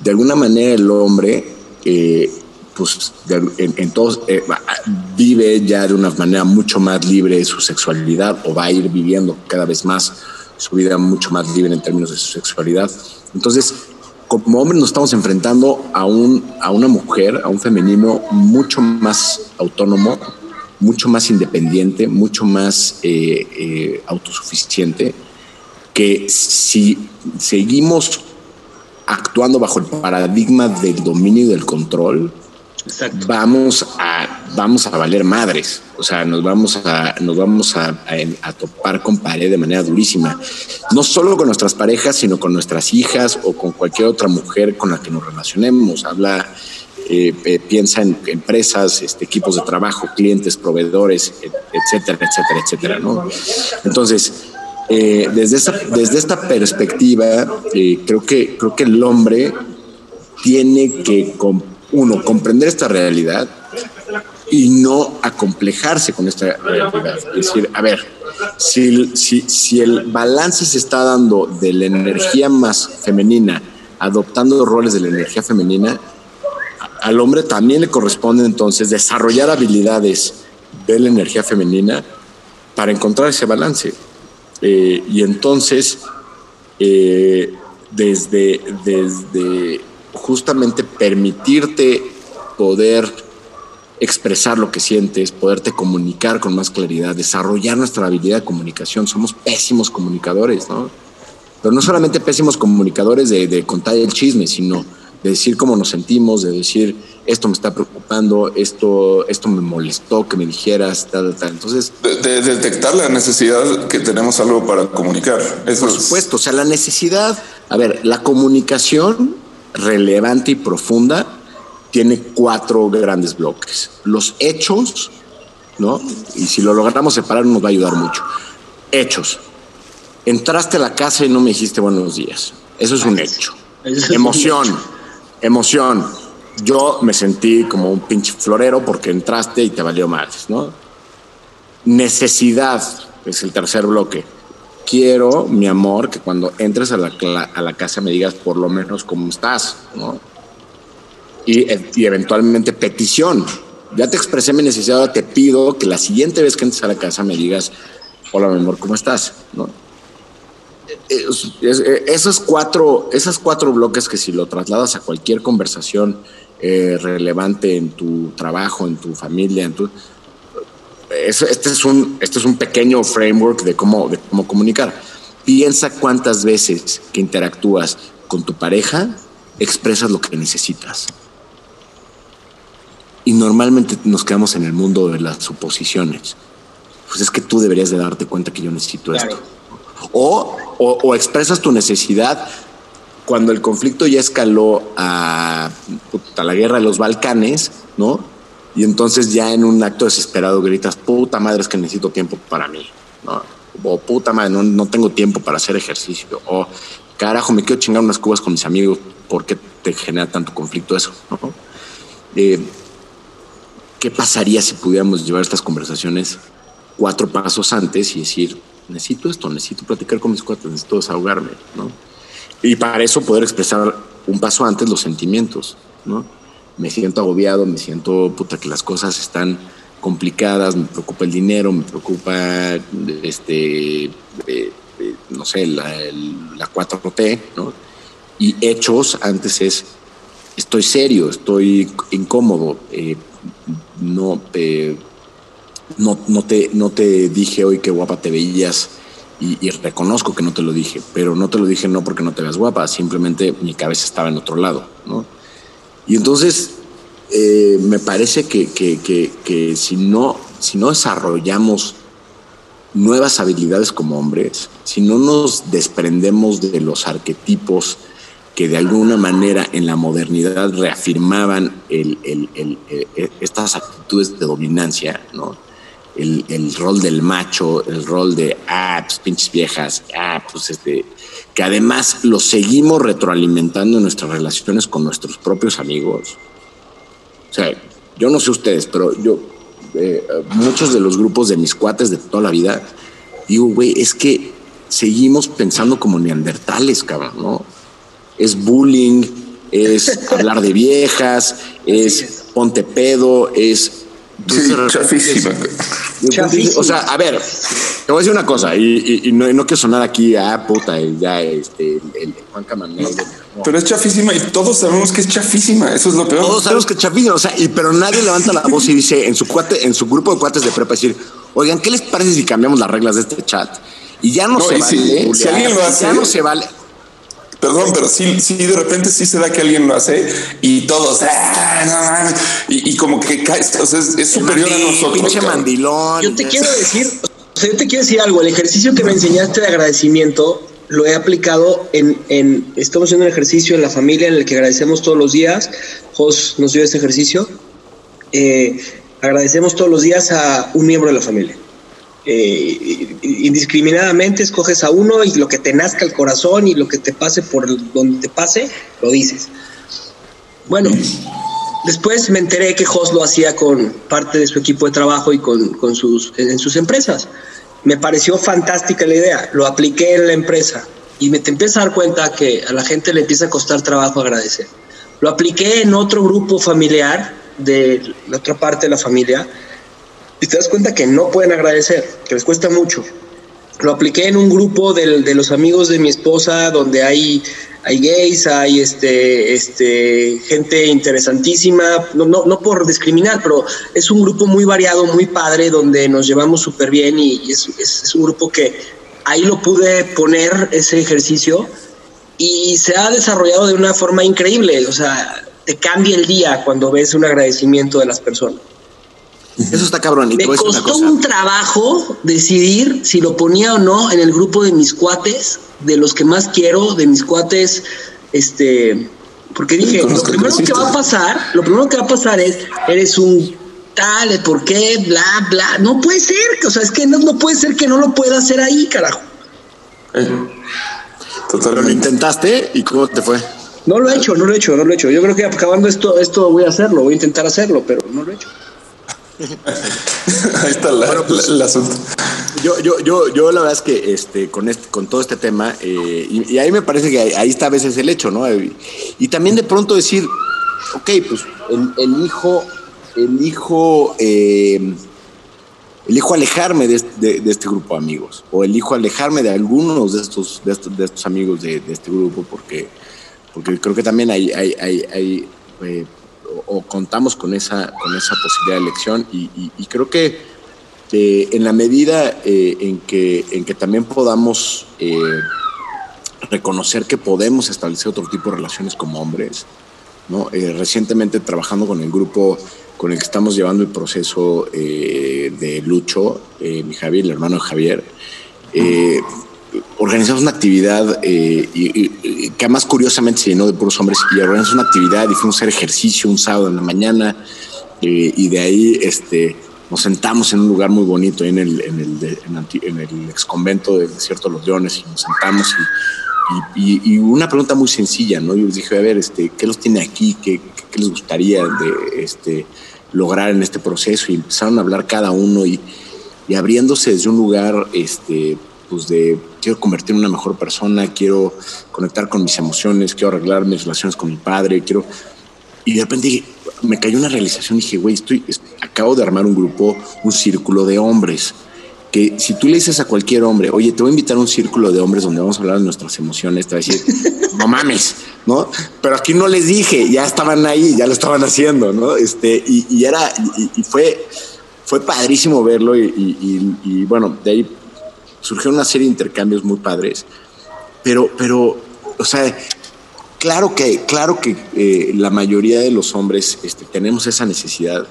de alguna manera el hombre, eh, pues de, eh, vive ya de una manera mucho más libre su sexualidad o va a ir viviendo cada vez más su vida mucho más libre en términos de su sexualidad. Entonces, como hombre nos estamos enfrentando a, un, a una mujer, a un femenino mucho más autónomo, mucho más independiente, mucho más eh, eh, autosuficiente, que si seguimos actuando bajo el paradigma del dominio y del control, Exacto. vamos a vamos a valer madres, o sea, nos vamos a nos vamos a, a, a, topar con pared de manera durísima, no solo con nuestras parejas, sino con nuestras hijas o con cualquier otra mujer con la que nos relacionemos. Habla, eh, eh, piensa en empresas, este, equipos de trabajo, clientes, proveedores, etcétera, etcétera, etcétera, ¿no? Entonces, eh, desde esta perspectiva, eh, creo que creo que el hombre tiene que uno, comprender esta realidad y no acomplejarse con esta realidad. Es decir, a ver, si, si, si el balance se está dando de la energía más femenina, adoptando roles de la energía femenina, al hombre también le corresponde entonces desarrollar habilidades de la energía femenina para encontrar ese balance. Eh, y entonces, eh, desde, desde justamente permitirte poder expresar lo que sientes, poderte comunicar con más claridad, desarrollar nuestra habilidad de comunicación. Somos pésimos comunicadores, ¿no? Pero no solamente pésimos comunicadores de, de contar el chisme, sino de decir cómo nos sentimos, de decir esto me está preocupando, esto, esto me molestó que me dijeras, tal, tal. Entonces. De, de detectar la necesidad que tenemos algo para comunicar. Eso por supuesto, es... o sea, la necesidad. A ver, la comunicación relevante y profunda tiene cuatro grandes bloques. Los hechos, ¿no? Y si lo logramos separar nos va a ayudar mucho. Hechos. Entraste a la casa y no me dijiste buenos días. Eso es un hecho. Emoción. Emoción. Yo me sentí como un pinche florero porque entraste y te valió madres, ¿no? Necesidad es el tercer bloque quiero, mi amor, que cuando entres a la, a la casa me digas por lo menos cómo estás, ¿no? Y, y, eventualmente petición. Ya te expresé mi necesidad, te pido que la siguiente vez que entres a la casa me digas, hola, mi amor, ¿cómo estás? ¿No? Es, es, esos, cuatro, esos cuatro bloques que si lo trasladas a cualquier conversación eh, relevante en tu trabajo, en tu familia, en tu, este es un, este es un pequeño framework de cómo, de cómo comunicar. Piensa cuántas veces que interactúas con tu pareja expresas lo que necesitas. Y normalmente nos quedamos en el mundo de las suposiciones. Pues es que tú deberías de darte cuenta que yo necesito claro. esto. O, o, expresas tu necesidad cuando el conflicto ya escaló a, a la guerra de los Balcanes, ¿no? Y entonces ya en un acto desesperado gritas, puta madre, es que necesito tiempo para mí, ¿no? O puta madre, no, no tengo tiempo para hacer ejercicio. O carajo, me quiero chingar unas cubas con mis amigos. ¿Por qué te genera tanto conflicto eso? ¿no? Eh, ¿Qué pasaría si pudiéramos llevar estas conversaciones cuatro pasos antes y decir, necesito esto, necesito platicar con mis cuates, necesito desahogarme, ¿no? Y para eso poder expresar un paso antes los sentimientos, ¿no? Me siento agobiado, me siento puta que las cosas están complicadas, me preocupa el dinero, me preocupa este, eh, eh, no sé, la, la 4T, ¿no? Y hechos antes es, estoy serio, estoy incómodo, eh, no, eh, no, no, te, no te dije hoy qué guapa te veías y, reconozco que no te lo dije, pero no te lo dije no porque no te veas guapa, simplemente mi cabeza estaba en otro lado, ¿no? Y entonces eh, me parece que, que, que, que si, no, si no desarrollamos nuevas habilidades como hombres, si no nos desprendemos de los arquetipos que de alguna manera en la modernidad reafirmaban estas actitudes de dominancia, ¿no? El, el rol del macho, el rol de, ah, pues pinches viejas, ah, pues este, que además lo seguimos retroalimentando en nuestras relaciones con nuestros propios amigos. O sea, yo no sé ustedes, pero yo, eh, muchos de los grupos de mis cuates de toda la vida, digo, güey, es que seguimos pensando como neandertales, cabrón, ¿no? Es bullying, es [LAUGHS] hablar de viejas, es ponte pedo, es... Sí, chafísima. O sea, a ver, te voy a decir una cosa, y, y- y no, no quiero sonar aquí, ah, puta, ya, este, el, el Juan Camanel. no. Pero es chafísima y todos sabemos que es chafísima. Eso es lo peor. Todos sabemos que es chapillo, o sea, y, pero nadie levanta la voz y dice en su cuate, en su grupo de cuates de prepa, decir, oigan, ¿qué les parece si cambiamos las reglas de este chat? Y ya no, No, se vale. si- si bullear, alguien lo y hace- Ya no se vale. Perdón, pero sí, sí, de repente sí se da que alguien lo hace y todos, "Ah, no mames", y, y como que caes, o sea, es, es superior a nosotros. Pinche mandilón. Yo te quiero decir, o sea, yo te quiero decir algo. El ejercicio que me enseñaste de agradecimiento lo he aplicado en, en estamos haciendo un ejercicio en la familia en el que agradecemos todos los días. Jos nos dio este ejercicio. Eh, agradecemos todos los días a un miembro de la familia. Eh, indiscriminadamente escoges a uno y lo que te nazca el corazón y lo que te pase por donde te pase, lo dices. Bueno, después me enteré que Jos lo hacía con parte de su equipo de trabajo y con, con sus, en sus empresas. Me pareció fantástica la idea, lo apliqué en la empresa y me te empiezas a dar cuenta que a la gente le empieza a costar trabajo agradecer. Lo apliqué en otro grupo familiar de la otra parte de la familia y te das cuenta que no pueden agradecer, que les cuesta mucho. Lo apliqué en un grupo del- de, los amigos de mi esposa donde hay, hay gays, hay este, este, gente interesantísima, no, no, no por discriminar, pero es un grupo muy variado, muy padre, donde nos llevamos súper bien y, es- es un grupo que ahí lo pude poner ese ejercicio y se ha desarrollado de una forma increíble, o sea, te cambia el día cuando ves un agradecimiento de las personas. Eso está cabrón. Y Me una costó cosa. un trabajo decidir si lo ponía o no en el grupo de mis cuates, de los que más quiero, de mis cuates, este, porque dije, lo que primero que va a pasar, lo primero que va a pasar es, eres un tal, ¿por qué? Bla, bla. No puede ser, o sea, es que no, no puede ser que no lo pueda hacer ahí, carajo. Eh, Pero lo intentaste y cómo te fue. No lo he hecho, no lo he hecho, no lo he hecho. Yo creo que acabando esto, esto voy a hacerlo, voy a intentar hacerlo, pero no lo he hecho. Ahí está la- Bueno, pues- la- el asunto. Yo, yo, yo, yo la verdad es que este, con este, con todo este tema, eh, y, y ahí me parece que ahí, ahí está a veces el hecho, ¿no? Y, y también de pronto decir, ok, pues el, el hijo, el hijo, eh, elijo alejarme de, este- de- de este grupo de amigos, o elijo alejarme de algunos de estos, de estos, de estos amigos de, de este grupo, porque, porque creo que también hay, hay, hay, hay, eh, o, contamos con esa, con esa posibilidad de elección, y, creo que eh, en la medida eh, en, que, en que también podamos eh, reconocer que podemos establecer otro tipo de relaciones como hombres, ¿no? Recientemente trabajando con el grupo con el que estamos llevando el proceso de Lucho, mi Javier, el hermano de Javier, organizamos una actividad eh, y, y- que además curiosamente se llenó de puros hombres y organizamos una actividad y fuimos a hacer ejercicio un sábado en la mañana Eh, y de ahí este, nos sentamos en un lugar muy bonito, en el, en el, en en el ex convento del desierto de los leones, y nos sentamos y, y- y una pregunta muy sencilla, ¿no? Yo les dije, a ver, este, ¿qué los tiene aquí? ¿Qué, qué- qué les gustaría de, este, lograr en este proceso? Y empezaron a hablar cada uno y, y abriéndose desde un lugar, este, pues de quiero convertirme en una mejor persona, quiero conectar con mis emociones, quiero arreglar mis relaciones con mi padre, quiero... Y de repente dije, me cayó una realización, dije, güey, estoy, est- acabo de armar un grupo, un círculo de hombres, que si tú le dices a cualquier hombre, oye, te voy a invitar a un círculo de hombres donde vamos a hablar de nuestras emociones, te va a decir, [LAUGHS] no mames, ¿no? Pero aquí no les dije, ya estaban ahí, ya lo estaban haciendo, ¿no? Este, y, y era, y, y fue, fue padrísimo verlo y, y- y- y, bueno, de ahí surgió una serie de intercambios muy padres, pero, pero, o sea, claro que, claro que eh, la mayoría de los hombres este, tenemos esa necesidad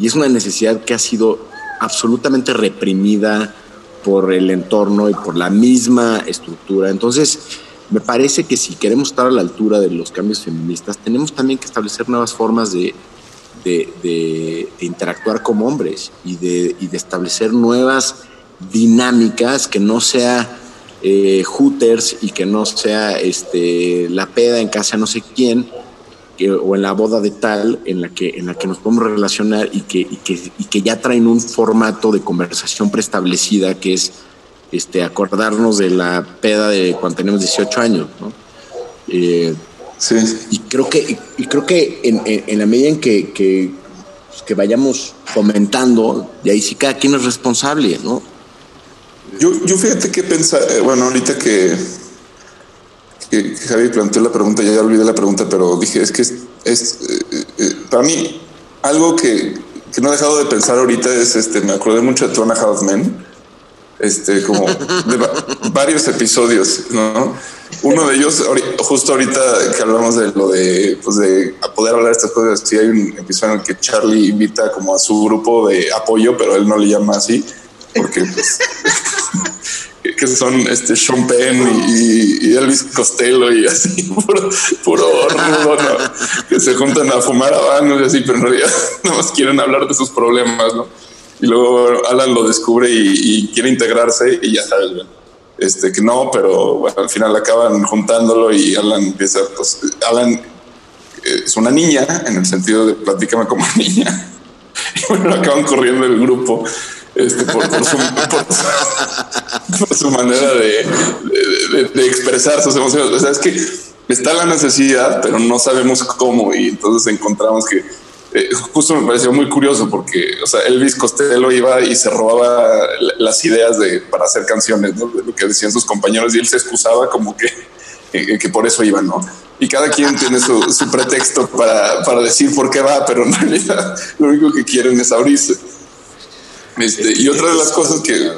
y es una necesidad que ha sido absolutamente reprimida por el entorno y por la misma estructura. Entonces, me parece que si queremos estar a la altura de los cambios feministas, tenemos también que establecer nuevas formas de, de, de- de interactuar como hombres y de, y de establecer nuevas dinámicas que no sea eh, hooters y que no sea este, la peda en casa no sé quién que- o en la boda de tal en la que, en la que nos podemos relacionar y que, y, que, y que ya traen un formato de conversación preestablecida que es este, acordarnos de la peda de cuando tenemos 18 años. ¿no? Eh, Sí. y creo que, y creo que en, en- en la medida en que, que, pues, que vayamos fomentando, y ahí sí cada quien es responsable, ¿no? Yo, yo fíjate que pensar, bueno, ahorita que, que, Javi planteó la pregunta, ya olvidé la pregunta, pero dije, es que es, eh, eh, para mí, algo que, que no he dejado de pensar ahorita es, este, me acordé mucho de Two and a Half Men, este, como de va- varios episodios, ¿no? Uno de ellos, justo ahorita que hablamos de lo de, pues de poder hablar de estas cosas, sí hay un episodio en el que Charlie invita como a su grupo de apoyo, pero él no le llama así, porque pues, [LAUGHS] que- son este Sean Penn y, y Elvis Costello y así, [LAUGHS] puro, puro ¿no? que se juntan a fumar habanos y así, pero en realidad [LAUGHS] nada más quieren hablar de sus problemas, ¿no? Y luego Alan lo descubre y, quiere integrarse y ya sabes, güey, este que no, pero bueno, al final acaban juntándolo y Alan empieza, pues Alan eh, es una niña en el sentido de platícame como niña. Y bueno, acaban corriendo el grupo este, por, su, manera de, de- expresar sus emociones. O sea, es que está la necesidad, pero no sabemos cómo. Y entonces encontramos que eh, justo me pareció muy curioso porque, o sea, Elvis Costello iba y se robaba la- las ideas de, para hacer canciones, ¿no? de lo que decían sus compañeros y él se excusaba como que, eh, que por eso iba, ¿no? Y cada quien tiene su, su pretexto para, para decir por qué va, pero en realidad lo único que quieren es abrirse. Este, y otra de las cosas que,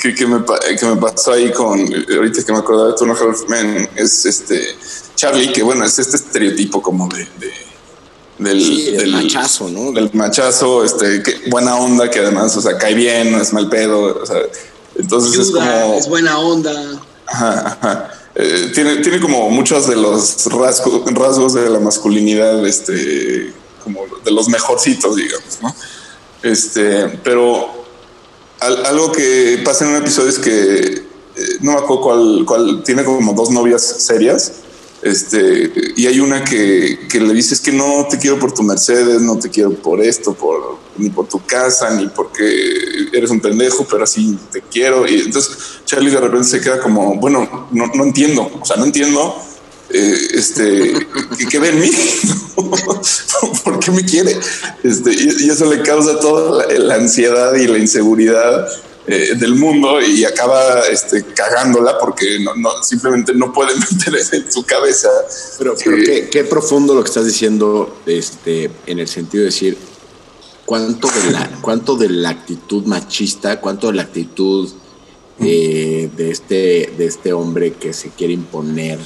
que, que me, que me pasó ahí con, ahorita que me acordaba de Turner Half Men, es este Charlie, que bueno, es este estereotipo como de, de- del, Sí, del machazo, ¿no? Del machazo, este, que buena onda, que además, o sea, cae bien, no es mal pedo, o sea, entonces es como... es buena onda. Ajá, ajá. Eh, tiene, tiene como muchos de los rasgos, rasgos de la masculinidad, este, como de los mejorcitos, digamos, ¿no? Este, pero al- algo que pasa en un episodio es que eh, no me acuerdo cuál, cuál tiene como dos novias serias. Este, y hay una que, que le dice es que no te quiero por tu Mercedes, no te quiero por esto, por, ni por tu casa, ni porque eres un pendejo, pero así te quiero. Y entonces Charlie de repente se queda como, bueno, no, no entiendo, o sea, no entiendo eh, este, ¿qué, qué ve en mí? [LAUGHS] ¿Por qué me quiere? Este, y, y eso le causa toda la, la ansiedad y la inseguridad eh, del mundo y acaba este, cagándola porque no, no, simplemente no puede [LAUGHS] meter en su cabeza. Pero, pero qué, qué profundo lo que estás diciendo, este, en el sentido de decir cuánto de la, [LAUGHS] cuánto de la actitud machista, cuánto de la actitud eh, de este, de este hombre que se quiere imponer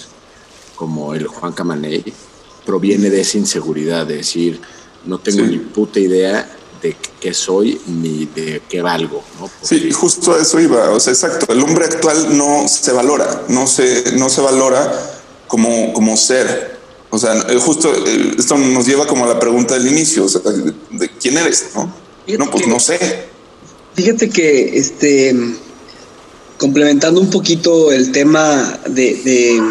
como el Juan Camaney proviene de esa inseguridad, de decir no tengo Sí. ni puta idea de qué soy ni de qué valgo, ¿no? Sí, justo a eso iba. O sea, exacto. El hombre actual no se valora, no se, no se valora como, como ser. O sea, eh, justo eh, esto nos lleva como a la pregunta del inicio, o sea, de, de quién eres, ¿no? Fíjate No, pues que- no sé. Fíjate que este complementando un poquito el tema de, de,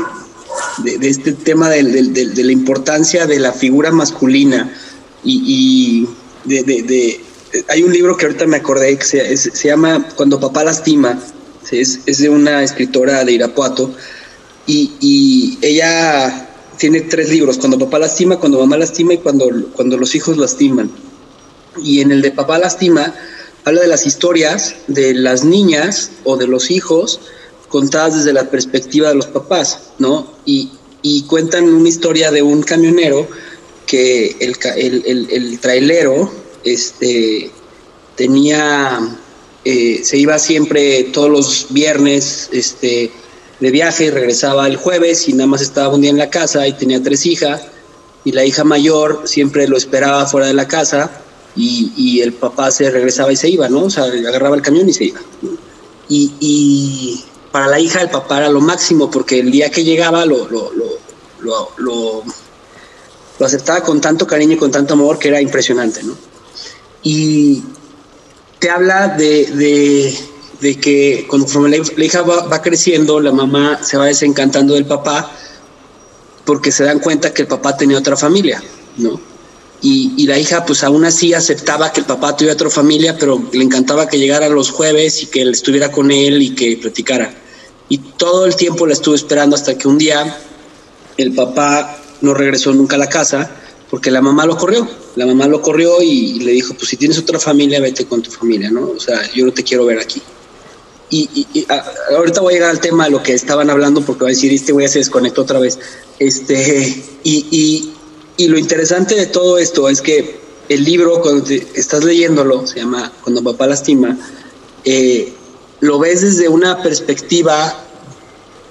de- este tema de, la importancia de la figura masculina. Y, hay un libro que ahorita me acordé que se, llama Cuando papá lastima, es de una escritora de Irapuato. Y, y ella tiene tres libros, Cuando papá lastima, Cuando mamá lastima y Cuando, cuando los hijos lastiman. Y en el de Papá Lastima habla de las historias de las niñas o de los hijos contadas desde la perspectiva de los papás, ¿no? Y, y cuentan una historia de un camionero que el, el, el- el trailero este, tenía, eh, se iba siempre todos los viernes este, de viaje, regresaba el jueves y nada más estaba un día en la casa y tenía tres hijas y la hija mayor siempre lo esperaba fuera de la casa y, y el papá se regresaba y se iba, ¿no? O sea, agarraba el camión y se iba. Y, y para la hija el papá era lo máximo porque el día que llegaba lo, lo, lo, lo, lo- aceptaba con tanto cariño y con tanto amor que era impresionante, ¿no? Y te habla de, de, que conforme la, hija va, creciendo, la mamá se va desencantando del papá porque se dan cuenta que el papá tenía otra familia, ¿no? Y, y la hija pues aún así aceptaba que el papá tuviera otra familia, pero le encantaba que llegara los jueves y que estuviera con él y que platicara. Y todo el tiempo la estuve esperando hasta que un día el papá no regresó nunca a la casa porque la mamá lo corrió. La mamá lo corrió y le dijo, pues si tienes otra familia, vete con tu familia, ¿no? O sea, yo no te quiero ver aquí. Y, y- y, a- ahorita voy a llegar al tema de lo que estaban hablando porque va a decir, este güey se desconectó otra vez. Este, y, y- y lo interesante de todo esto es que el libro, cuando te- estás leyéndolo, se llama Cuando papá lastima, eh, lo ves desde una perspectiva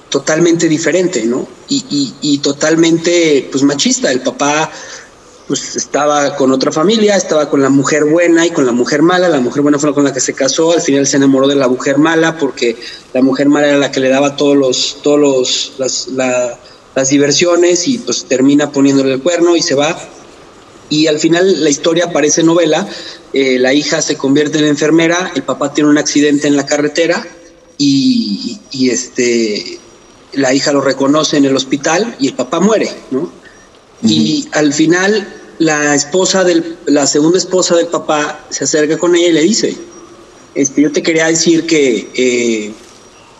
totalmente diferente, ¿no? Y, totalmente, pues, machista. El papá, pues, estaba con otra familia, estaba con la mujer buena y con la mujer mala. La mujer buena fue con la que se casó. Al final se enamoró de la mujer mala porque la mujer mala era la que le daba todos los, todos los, las, la- las diversiones y, pues, termina poniéndole el cuerno y se va. Y al final la historia parece novela. eh, la hija se convierte en enfermera, el papá tiene un accidente en la carretera y, y, este la hija lo reconoce en el hospital y el papá muere, ¿no? Y al final la esposa del, la segunda esposa del papá se acerca con ella y le dice, este, yo te quería decir que, eh,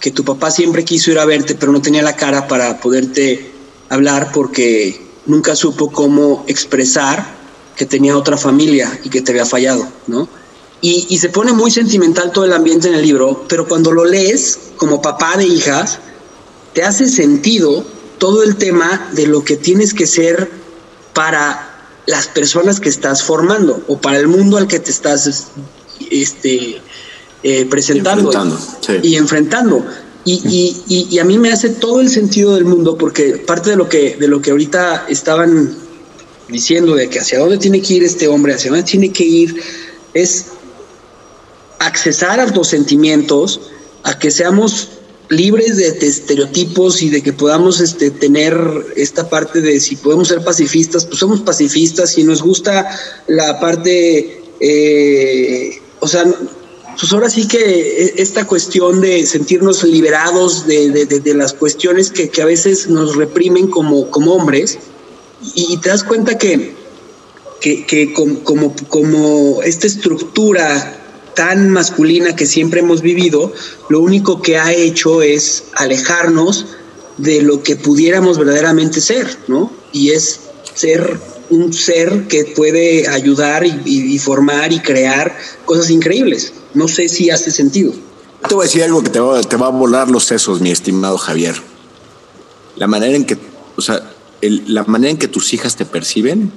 que tu papá siempre quiso ir a verte, pero no tenía la cara para poderte hablar porque nunca supo cómo expresar que tenía otra familia y que te había fallado, ¿no? Y, y se pone muy sentimental todo el ambiente en el libro, pero cuando lo lees como papá de hijas, te hace sentido todo el tema de lo que tienes que ser para las personas que estás formando o para el mundo al que te estás este, eh, presentando Enfrentando, sí. y enfrentando. Y- y a mí me hace todo el sentido del mundo porque parte de lo que, de lo que ahorita estaban diciendo de que hacia dónde tiene que ir este hombre, hacia dónde tiene que ir, es accesar a los sentimientos, a que seamos libres de, estereotipos y de que podamos este, tener esta parte de si podemos ser pacifistas, pues somos pacifistas, si nos gusta la parte, eh, o sea, pues ahora sí que e- esta cuestión de sentirnos liberados de, de- de- de las cuestiones que, que a veces nos reprimen como, como hombres, y, te das cuenta que, que, que com- como, como esta estructura tan masculina que siempre hemos vivido, lo único que ha hecho es alejarnos de lo que pudiéramos verdaderamente ser, ¿no? Y es ser un ser que puede ayudar y formar y crear cosas increíbles. No sé si hace sentido. Te voy a decir algo que te va, te va a volar los sesos, mi estimado Javier. La manera en que, o sea, la manera en que tus hijas te perciben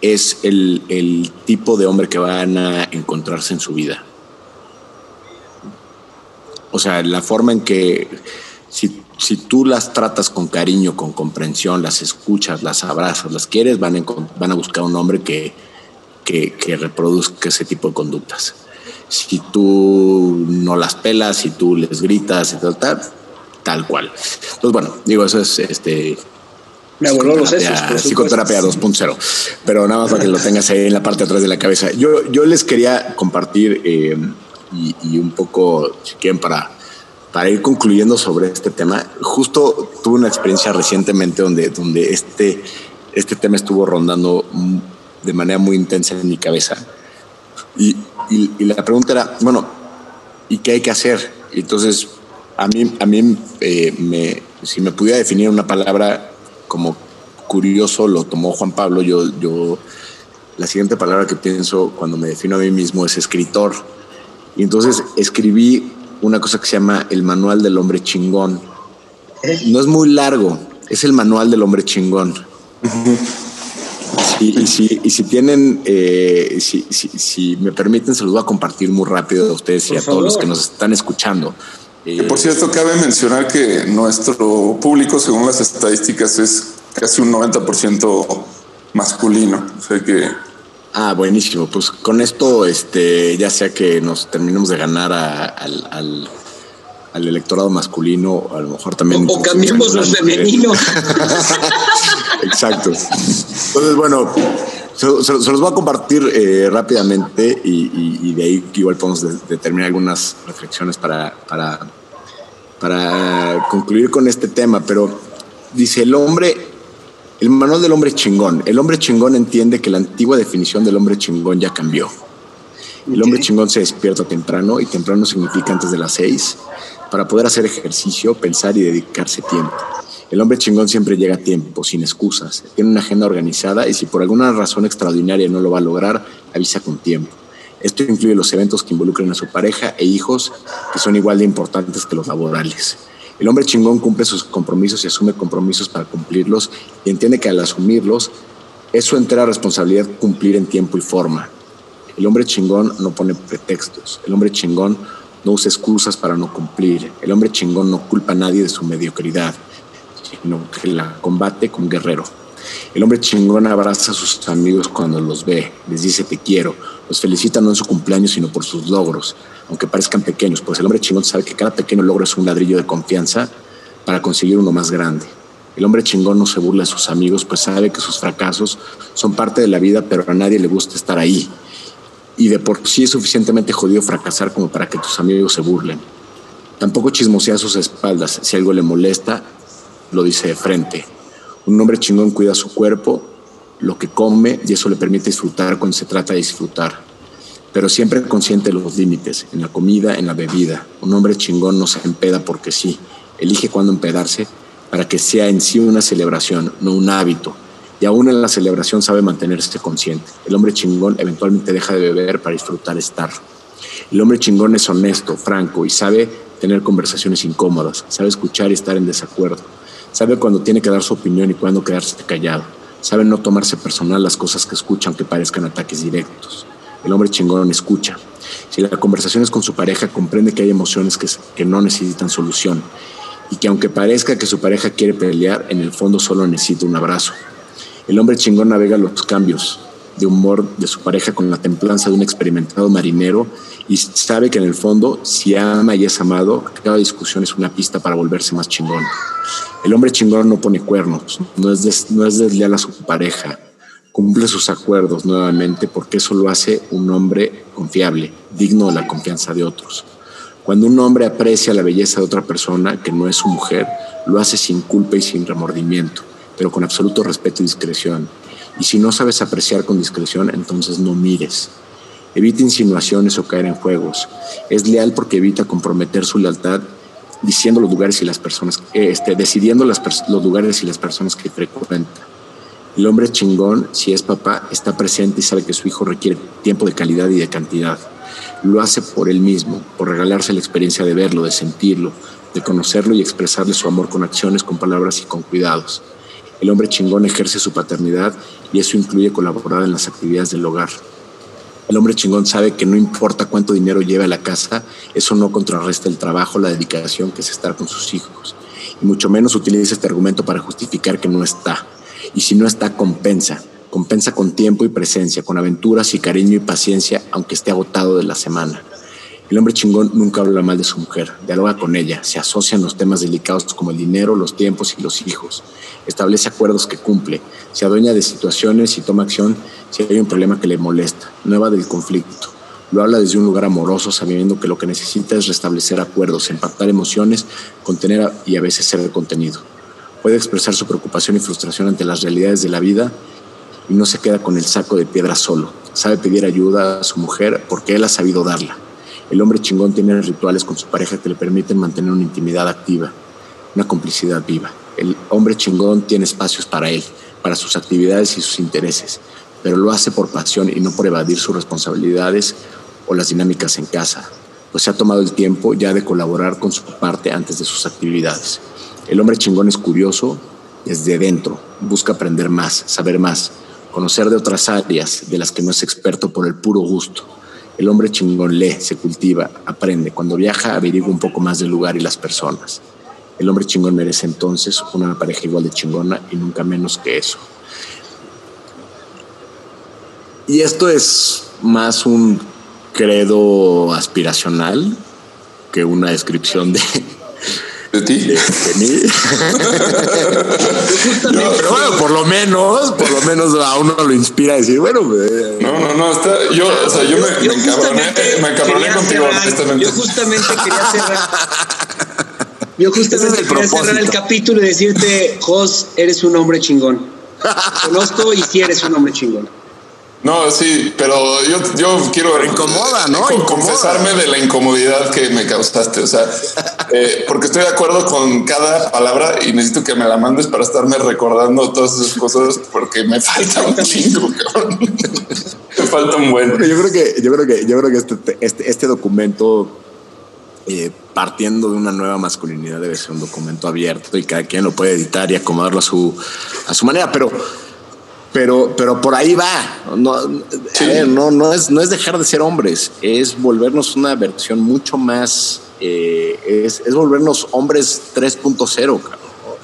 es el, el tipo de hombre que van a encontrarse en su vida. O sea, la forma en que si, si tú las tratas con cariño, con comprensión, las escuchas, las abrazas, las quieres, van a, van a buscar un hombre que, que, que reproduzca ese tipo de conductas. Si tú no las pelas, si tú les gritas tal, tal cual. Entonces, bueno, digo, eso es este Me voló los sesos. Psicoterapia 2.0. Pero nada más para que lo tengas ahí en la parte de atrás de la cabeza. Yo, yo les quería compartir eh, y, un poco, si quieren, para, para ir concluyendo sobre este tema. Justo tuve una experiencia recientemente donde, donde este, este tema estuvo rondando de manera muy intensa en mi cabeza. Y, y, la pregunta era, bueno, ¿y qué hay que hacer? entonces, a mí, a mí eh, me, si me pudiera definir una palabra como curioso, lo tomó Juan Pablo, yo, yo, la siguiente palabra que pienso cuando me defino a mí mismo es escritor. Y entonces escribí una cosa que se llama el Manual del Hombre Chingón. No es muy largo, es el Manual del Hombre Chingón. Y, si, y si tienen, eh, si, si, me permiten, se los voy a compartir muy rápido a ustedes y a todos los que nos están escuchando. Por cierto, cabe mencionar que nuestro público, según las estadísticas, es casi un 90% masculino. O sea que. Ah, buenísimo. Pues con esto, este, ya sea que nos terminemos de ganar al, al, al, electorado masculino, a lo mejor también. O, cambiemos los femeninos. [LAUGHS] Exacto. Entonces, bueno, se, los voy a compartir eh, rápidamente y, de ahí igual podemos determinar algunas reflexiones para, para, para concluir con este tema. Pero dice el hombre, el manual del hombre chingón. El hombre chingón entiende que la antigua definición del hombre chingón ya cambió. El hombre chingón se despierta temprano y temprano significa antes de las seis para poder hacer ejercicio, pensar y dedicarse tiempo. El hombre chingón siempre llega a tiempo, sin excusas. Tiene una agenda organizada y si por alguna razón extraordinaria no lo va a lograr, avisa con tiempo. Esto incluye los eventos que involucren a su pareja e hijos, que son igual de importantes que los laborales. El hombre chingón cumple sus compromisos y asume compromisos para cumplirlos y entiende que al asumirlos es su entera responsabilidad cumplir en tiempo y forma. El hombre chingón no pone pretextos. El hombre chingón no usa excusas para no cumplir. El hombre chingón no culpa a nadie de su mediocridad sino que la combate con guerrero. El hombre chingón abraza a sus amigos cuando los ve, les dice te quiero, los felicita no en su cumpleaños, sino por sus logros, aunque parezcan pequeños, pues el hombre chingón sabe que cada pequeño logro es un ladrillo de confianza para conseguir uno más grande. El hombre chingón no se burla de sus amigos, pues sabe que sus fracasos son parte de la vida, pero a nadie le gusta estar ahí. Y de por sí es suficientemente jodido fracasar como para que tus amigos se burlen. Tampoco chismosea sus espaldas. Si algo le molesta, lo dice de frente. Un hombre chingón cuida su cuerpo, lo que come, y eso le permite disfrutar cuando se trata de disfrutar. Pero siempre consciente de los límites, en la comida, en la bebida. Un hombre chingón no se empeda porque sí. Elige cuándo empedarse para que sea en sí una celebración, no un hábito. Y aún en la celebración sabe mantenerse consciente. El hombre chingón eventualmente deja de beber para disfrutar estar. El hombre chingón es honesto, franco y sabe tener conversaciones incómodas, sabe escuchar y estar en desacuerdo Sabe cuando tiene que dar su opinión y cuándo quedarse callado. Sabe no tomarse personal las cosas que escucha aunque parezcan ataques directos. El hombre chingón escucha. Si la conversación es con su pareja, comprende que hay emociones que, que no necesitan solución y que aunque parezca que su pareja quiere pelear, en el fondo solo necesita un abrazo. El hombre chingón navega los cambios de humor de su pareja con la templanza de un experimentado marinero y sabe que en el fondo, si ama y es amado, cada discusión es una pista para volverse más chingón. El hombre chingón no pone cuernos, no es, no es desleal a su pareja, cumple sus acuerdos nuevamente porque eso lo hace un hombre confiable, digno de la confianza de otros. Cuando un hombre aprecia la belleza de otra persona que no es su mujer, lo hace sin culpa y sin remordimiento, pero con absoluto respeto y discreción. Y si no sabes apreciar con discreción, entonces no mires. Evita insinuaciones o caer en juegos. Es leal porque evita comprometer su lealtad diciendo los lugares y las personas, este, decidiendo los lugares y las personas que frecuenta. El hombre chingón, si es papá, está presente y sabe que su hijo requiere tiempo de calidad y de cantidad. Lo hace por él mismo, por regalarse la experiencia de verlo, de sentirlo, de conocerlo y expresarle su amor con acciones, con palabras y con cuidados. El hombre chingón ejerce su paternidad y eso incluye colaborar en las actividades del hogar. El hombre chingón sabe que no importa cuánto dinero lleve a la casa, eso no contrarresta el trabajo, la dedicación que es estar con sus hijos. Y mucho menos utiliza este argumento para justificar que no está. Y si no está, compensa. Compensa con tiempo y presencia, con aventuras y cariño y paciencia, aunque esté agotado de la semana. El hombre chingón nunca habla mal de su mujer, dialoga con ella, se asocia en los temas delicados como el dinero, los tiempos y los hijos, establece acuerdos que cumple, se adueña de situaciones y toma acción si hay un problema que le molesta, nueva del conflicto. Lo habla desde un lugar amoroso, sabiendo que lo que necesita es restablecer acuerdos, empatar emociones, contener y a veces ser contenido. Puede expresar su preocupación y frustración ante las realidades de la vida y no se queda con el saco de piedra solo. Sabe pedir ayuda a su mujer porque él ha sabido darla. El hombre chingón tiene rituales con su pareja que le permiten mantener una intimidad activa, una complicidad viva. El hombre chingón tiene espacios para él, para sus actividades y sus intereses, pero lo hace por pasión y no por evadir sus responsabilidades o las dinámicas en casa, pues se ha tomado el tiempo ya de colaborar con su parte antes de sus actividades. El hombre chingón es curioso desde dentro, busca aprender más, saber más, conocer de otras áreas de las que no es experto por el puro gusto el hombre chingón lee, se cultiva, aprende. Cuando viaja, averigua un poco más del lugar y las personas. El hombre chingón merece entonces una pareja igual de chingona y nunca menos que eso. Y esto es más un credo aspiracional que una descripción de, ¿De ti? de, de mí. [LAUGHS] Pero bueno, por lo menos, por lo menos a uno lo inspira a decir, bueno, eh, No, no, no, está, yo, o sea, yo, me, Yo me encabroné, me encabroné contigo, cerrar- honestamente. Yo justamente quería cerrar. [LAUGHS] Yo es justamente el quería cerrar el capítulo y decirte, Jos, eres un hombre chingón. Conozco y sí eres un hombre chingón. No, sí, pero yo, yo quiero incomoda, ¿no? Incomoda. confesarme de la incomodidad que me causaste. O sea, [LAUGHS] eh, porque estoy de acuerdo con cada palabra y necesito que me la mandes para estarme recordando todas esas cosas porque me falta un [LAUGHS] chingo, cabrón. [LAUGHS] me falta un buen. Yo creo que, yo creo que, yo creo que este, este, este documento, eh, partiendo de una nueva masculinidad, debe ser un documento abierto y cada quien lo puede editar y acomodarlo a su, a su manera, pero, pero, pero por ahí va. No, ver, no, no es, no es dejar de ser hombres, es volvernos una versión mucho más, eh, es, es volvernos hombres 3.0, cabrón.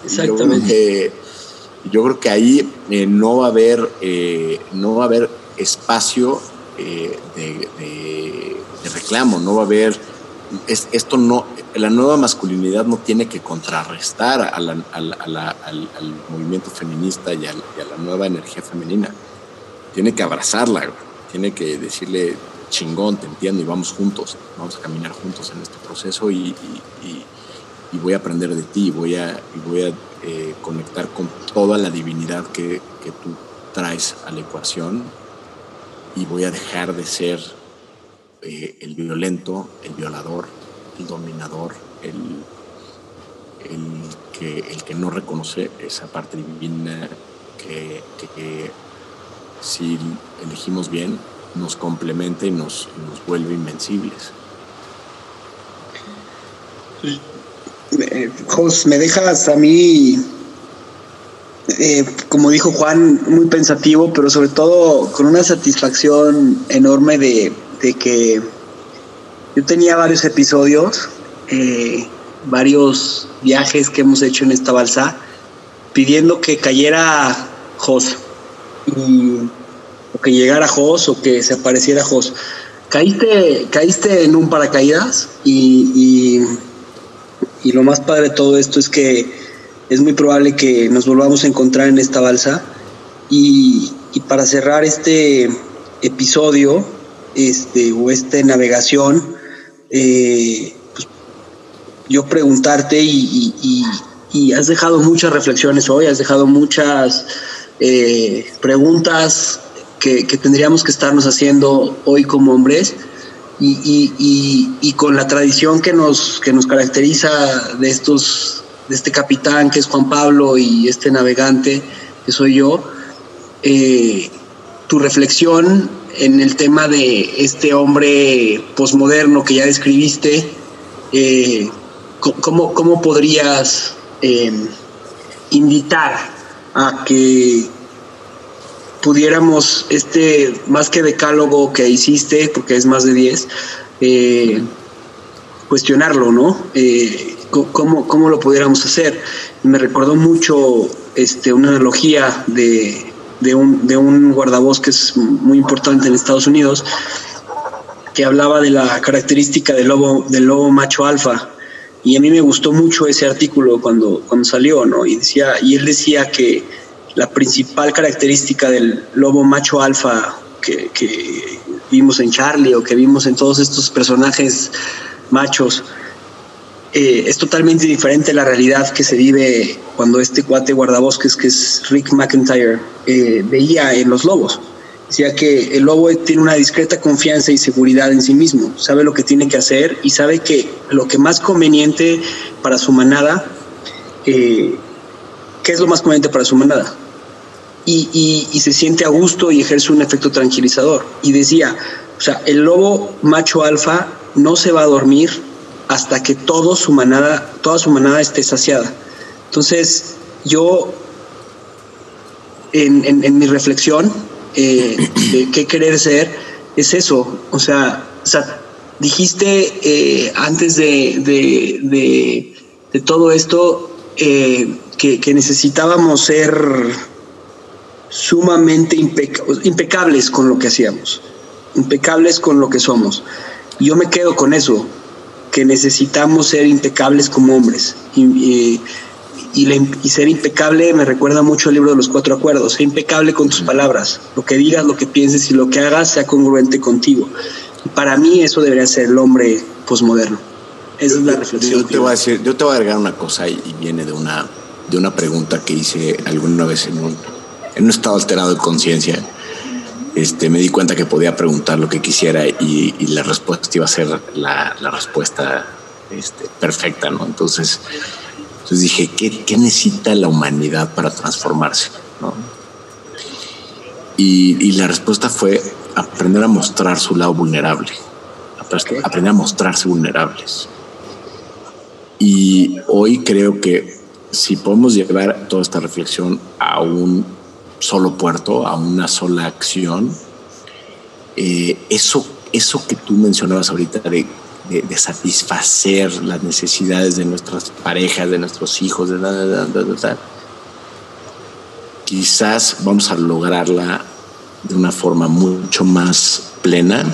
Exactamente. Yo creo que, yo creo que ahí eh, no va a haber, eh, no va a haber espacio de, de- de reclamo, no va a haber, es- esto no, la nueva masculinidad no tiene que contrarrestar al, al movimiento feminista y, a la nueva energía femenina. Tiene que abrazarla, tiene que decirle chingón, te entiendo y vamos juntos, vamos a caminar juntos en este proceso y, y- voy a aprender de ti, voy a, voy a eh, conectar con toda la divinidad que, que tú traes a la ecuación y voy a dejar de ser eh, el violento, el violador, el dominador, el, el, que, el que no reconoce esa parte divina que, si elegimos bien nos complementa y nos, nos vuelve invencibles. Eh, Jos, me dejas a mí, eh, como dijo Juan, muy pensativo, pero sobre todo con una satisfacción enorme de, de que yo tenía varios episodios, eh, varios viajes que hemos hecho en esta balsa, pidiendo que cayera Jos, o que llegara Jos, o que se apareciera Jos. Caíste, caíste en un paracaídas y- y y lo más padre de todo esto es que es muy probable que nos volvamos a encontrar en esta balsa. Y, y para cerrar este episodio, este, o esta navegación, eh, pues, yo preguntarte y, has dejado muchas reflexiones hoy, has dejado muchas eh, preguntas que, tendríamos que estarnos haciendo hoy como hombres y con la tradición que nos, que nos caracteriza de estos, de este capitán que es Juan Pablo y este navegante que soy yo, eh, tu reflexión en el tema de este hombre posmoderno que ya describiste, eh, ¿cómo, cómo podrías eh, invitar a que pudiéramos este más que decálogo que hiciste, porque es más de 10, eh, cuestionarlo, ¿no? Eh, ¿cómo, ¿Cómo lo pudiéramos hacer? Me recordó mucho este, una analogía de, de un, de un guardabosques muy importante en Estados Unidos, que hablaba de la característica del lobo, del lobo macho alfa. Y a mí me gustó mucho ese artículo cuando, cuando salió, ¿no? Y, decía, y él decía que la principal característica del lobo macho alfa que, que vimos en Charlie o que vimos en todos estos personajes machos eh, es totalmente diferente la realidad que se vive cuando este cuate guardabosques, que es Rick McIntyre, eh, veía en los lobos. Decía que el lobo tiene una discreta confianza y seguridad en sí mismo, sabe lo que tiene que hacer y sabe que lo que más conveniente para su manada, eh, ¿qué es lo más conveniente para su manada? Y, y, se siente a gusto y ejerce un efecto tranquilizador. Y decía, o sea, el lobo macho alfa no se va a dormir hasta que todo su manada, toda su manada esté saciada. Entonces, yo, en, en, mi reflexión eh, [COUGHS] de qué querer ser, es eso. O sea, dijiste eh, antes de, de, de, todo esto eh, que, necesitábamos ser sumamente impecables con lo que hacíamos, impecables con lo que somos. Yo me quedo con eso que necesitamos ser impecables como hombres. Y, y, ser impecable me recuerda mucho el libro de los cuatro acuerdos. Ser impecable con tus palabras. Lo que digas, lo que pienses y lo que hagas sea congruente contigo. Y para mí eso debería ser el hombre posmoderno. Esa es la reflexión. Yo, te voy a decir, yo te voy a agregar una cosa y, viene de una, de una pregunta que hice alguna vez en un, en un estado alterado de conciencia este, me di cuenta que podía preguntar lo que quisiera y, la respuesta iba a ser la, respuesta este, perfecta, ¿no? Entonces, entonces dije, ¿qué, necesita la humanidad para transformarse? Y, la respuesta fue aprender a mostrar su lado vulnerable, aprender a mostrarse vulnerables. Y hoy creo que si podemos llevar toda esta reflexión a un solo puerto, a una sola acción, eh, eso, eso que tú mencionabas ahorita de, de, satisfacer las necesidades de nuestras parejas, de nuestros hijos, de, de, quizás vamos a lograrla de una forma mucho más plena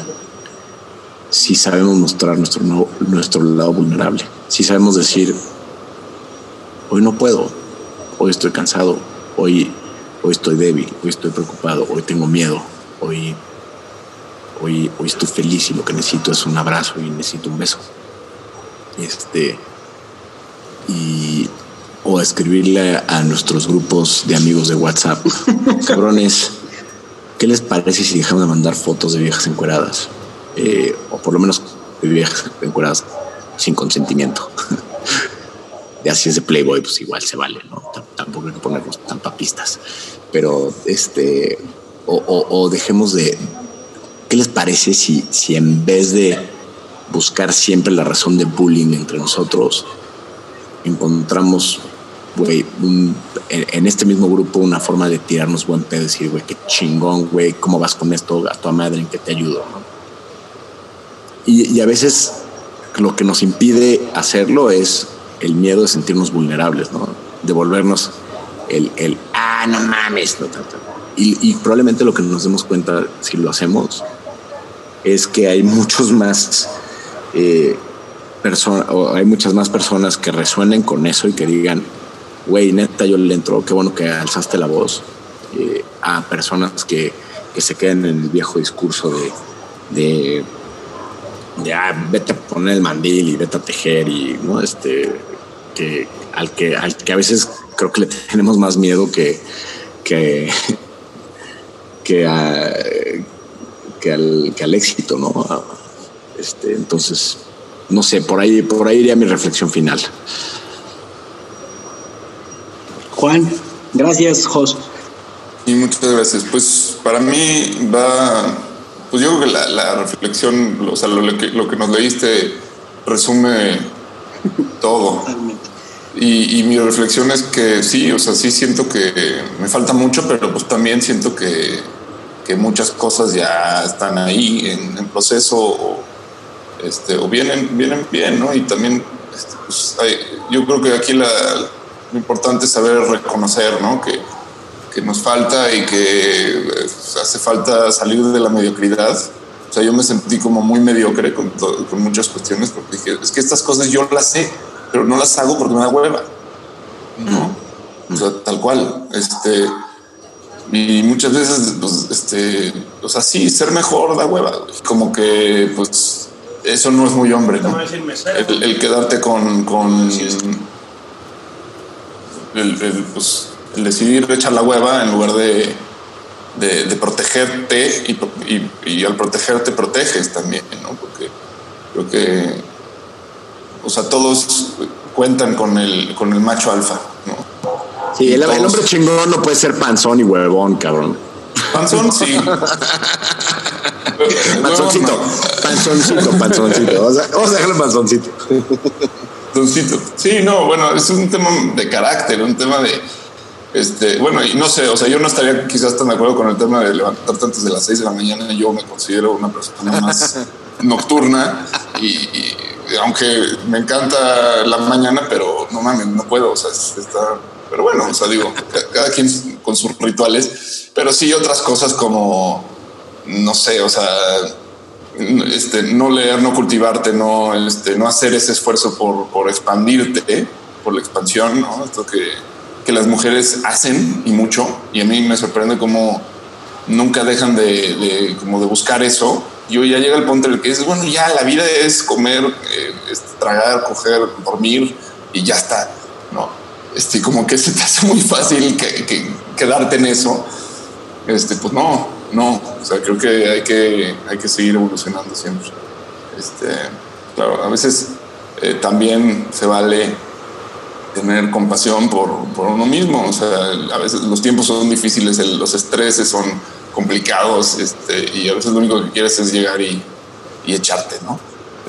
si sabemos mostrar nuestro, nuestro lado vulnerable, si sabemos decir, hoy no puedo, hoy estoy cansado, hoy hoy estoy débil, hoy estoy preocupado, hoy tengo miedo, hoy, hoy, hoy estoy feliz y lo que necesito es un abrazo y necesito un beso. Este, y, o escribirle a nuestros grupos de amigos de WhatsApp, [LAUGHS] cabrones, ¿qué les parece si dejamos de mandar fotos de viejas encueradas? Eh, o por lo menos de viejas encueradas sin consentimiento. [LAUGHS] de así de Playboy, pues igual se vale, ¿no? Tampoco hay que ponernos tan papistas. Pero este, o, dejemos de. ¿Qué les parece si, si en vez de buscar siempre la razón de bullying entre nosotros, encontramos, güey, en, este mismo grupo una forma de tirarnos buen pedo, decir, güey, qué chingón, güey, ¿cómo vas con esto? A tu madre, ¿en qué te ayudo? Y, y a veces lo que nos impide hacerlo es el miedo de sentirnos vulnerables, ¿no? De volvernos el, el ah, no mames, no, Y, probablemente lo que nos demos cuenta si lo hacemos es que hay muchos más eh, personas, o hay muchas más personas que resuenen con eso y que digan, güey, neta, yo le entro, qué bueno que alzaste la voz, eh, a personas que, que, se queden en el viejo discurso de, de ah, vete a poner el mandil y vete a tejer y no este que al que al que a veces creo que le tenemos más miedo que que [LAUGHS] que, que, al, que al éxito, ¿no? Este, entonces, no sé, por ahí, por ahí iría mi reflexión final. Juan, gracias, Jos. Y muchas gracias. Pues para mí va, pues yo creo que la, la reflexión, o sea, lo, lo, que, lo que nos leíste resume todo. Y, mi reflexión es que sí, o sea, sí siento que me falta mucho, pero pues también siento que, que muchas cosas ya están ahí en, proceso o, este, o vienen, vienen bien, ¿no? Y también este, pues, yo creo que aquí la, lo importante es saber reconocer, ¿no? Que, que nos falta y que pues, hace falta salir de la mediocridad O sea, yo me sentí como muy mediocre con, todo- con muchas cuestiones porque dije, es que estas cosas yo las sé, pero no las hago porque me da hueva. ¿No? O sea, tal cual. Este, y muchas veces, pues, este, o sea, sí, ser mejor da hueva. Como que, pues, eso no es muy hombre, ¿no? El, el quedarte con, con el, el, pues, decidir echar la hueva en lugar de, de, de protegerte y, y, y al protegerte proteges también, ¿no? Porque creo que, o sea, todos cuentan con el, con el macho alfa, ¿no? Sí, el, el hombre chingón no puede ser panzón y huevón, cabrón. Panzón, sí. [LAUGHS] Panzoncito, panzoncito, panzoncito. O sea, vamos a dejarlo panzoncito. Doncito. Sí, no, bueno, es un tema de carácter, un tema de. Este, bueno, y no sé, o sea, yo no estaría quizás tan de acuerdo con el tema de levantarte antes de las 6 de la mañana. Yo me considero una persona más [LAUGHS] nocturna y, y aunque me encanta la mañana, pero no mames, no puedo, o sea, es- está. Pero bueno, o sea, digo, ca- cada quien con sus rituales, pero sí otras cosas como, no sé, o sea, este, no leer, no cultivarte, no, este, no hacer ese esfuerzo por, por expandirte, por la expansión, ¿no? Esto que, que las mujeres hacen y mucho, y a mí me sorprende cómo nunca dejan de, de- como de buscar eso. Y hoy ya llega el punto en el que dices, bueno, ya la vida es comer, eh, este, tragar, coger, dormir y ya está, ¿no? Este, como que se te hace muy fácil que, que- quedarte en eso. Este, pues no, no. O sea, creo que hay que, hay que seguir evolucionando siempre. Este, claro, a veces eh, también se vale tener compasión por, por uno mismo. O sea, a veces los tiempos son difíciles, el- los estreses son complicados, este, y a veces lo único que quieres es llegar y, y echarte, ¿no?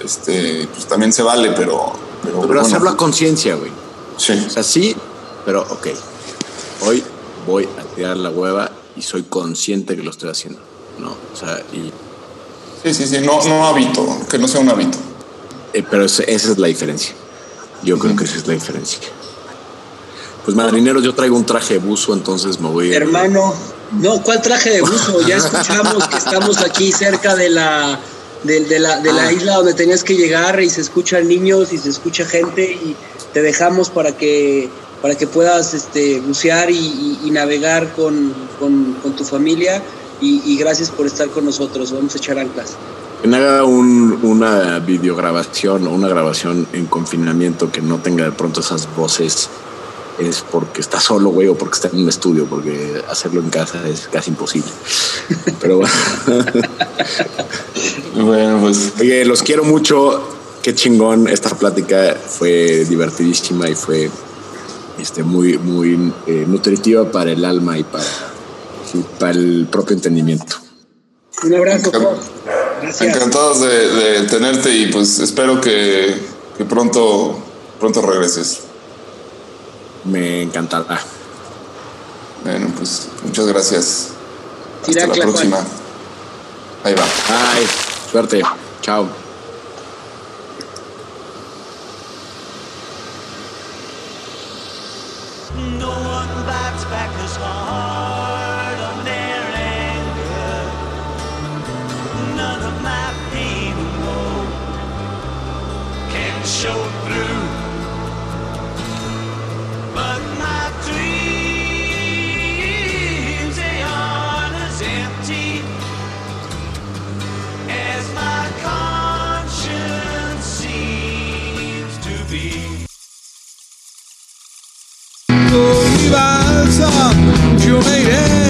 Este, pues también se vale, pero. Pero, Pero bueno, hacerlo a conciencia, güey. Sí. O sea, sí, pero ok. Hoy voy a tirar la hueva y soy consciente que lo estoy haciendo. No, o sea, y, Sí, sí, sí, no, no hábito, que no sea un hábito. eh, pero esa es la diferencia. Yo creo que esa es la diferencia. Pues marineros, yo traigo un traje de buzo, entonces me voy a... Hermano, no, ¿cuál traje de buzo? [LAUGHS] Ya escuchamos que estamos aquí cerca de la de, de la, de la Ah. isla donde tenías que llegar y se escuchan niños y se escucha gente y te dejamos para que para que puedas este, bucear y, y- y navegar con, con- con tu familia y, y gracias por estar con nosotros. Vamos a echar anclas. Que me haga un- una videograbación o una grabación en confinamiento que no tenga de pronto esas voces es porque está solo, güey, o porque está en un estudio, porque hacerlo en casa es casi imposible. [LAUGHS] Pero bueno. Bueno, pues Oye, los quiero mucho. Qué chingón. Esta plática fue divertidísima y fue este, muy, muy eh, nutritiva para el alma y para, y para el propio entendimiento. Un abrazo. Gracias. encantados de, de tenerte y pues espero que, que pronto, pronto regreses. Me encantará. Bueno, pues muchas gracias. Hasta Tira, la próxima. Ahí va. Ay, suerte. Chao. lady.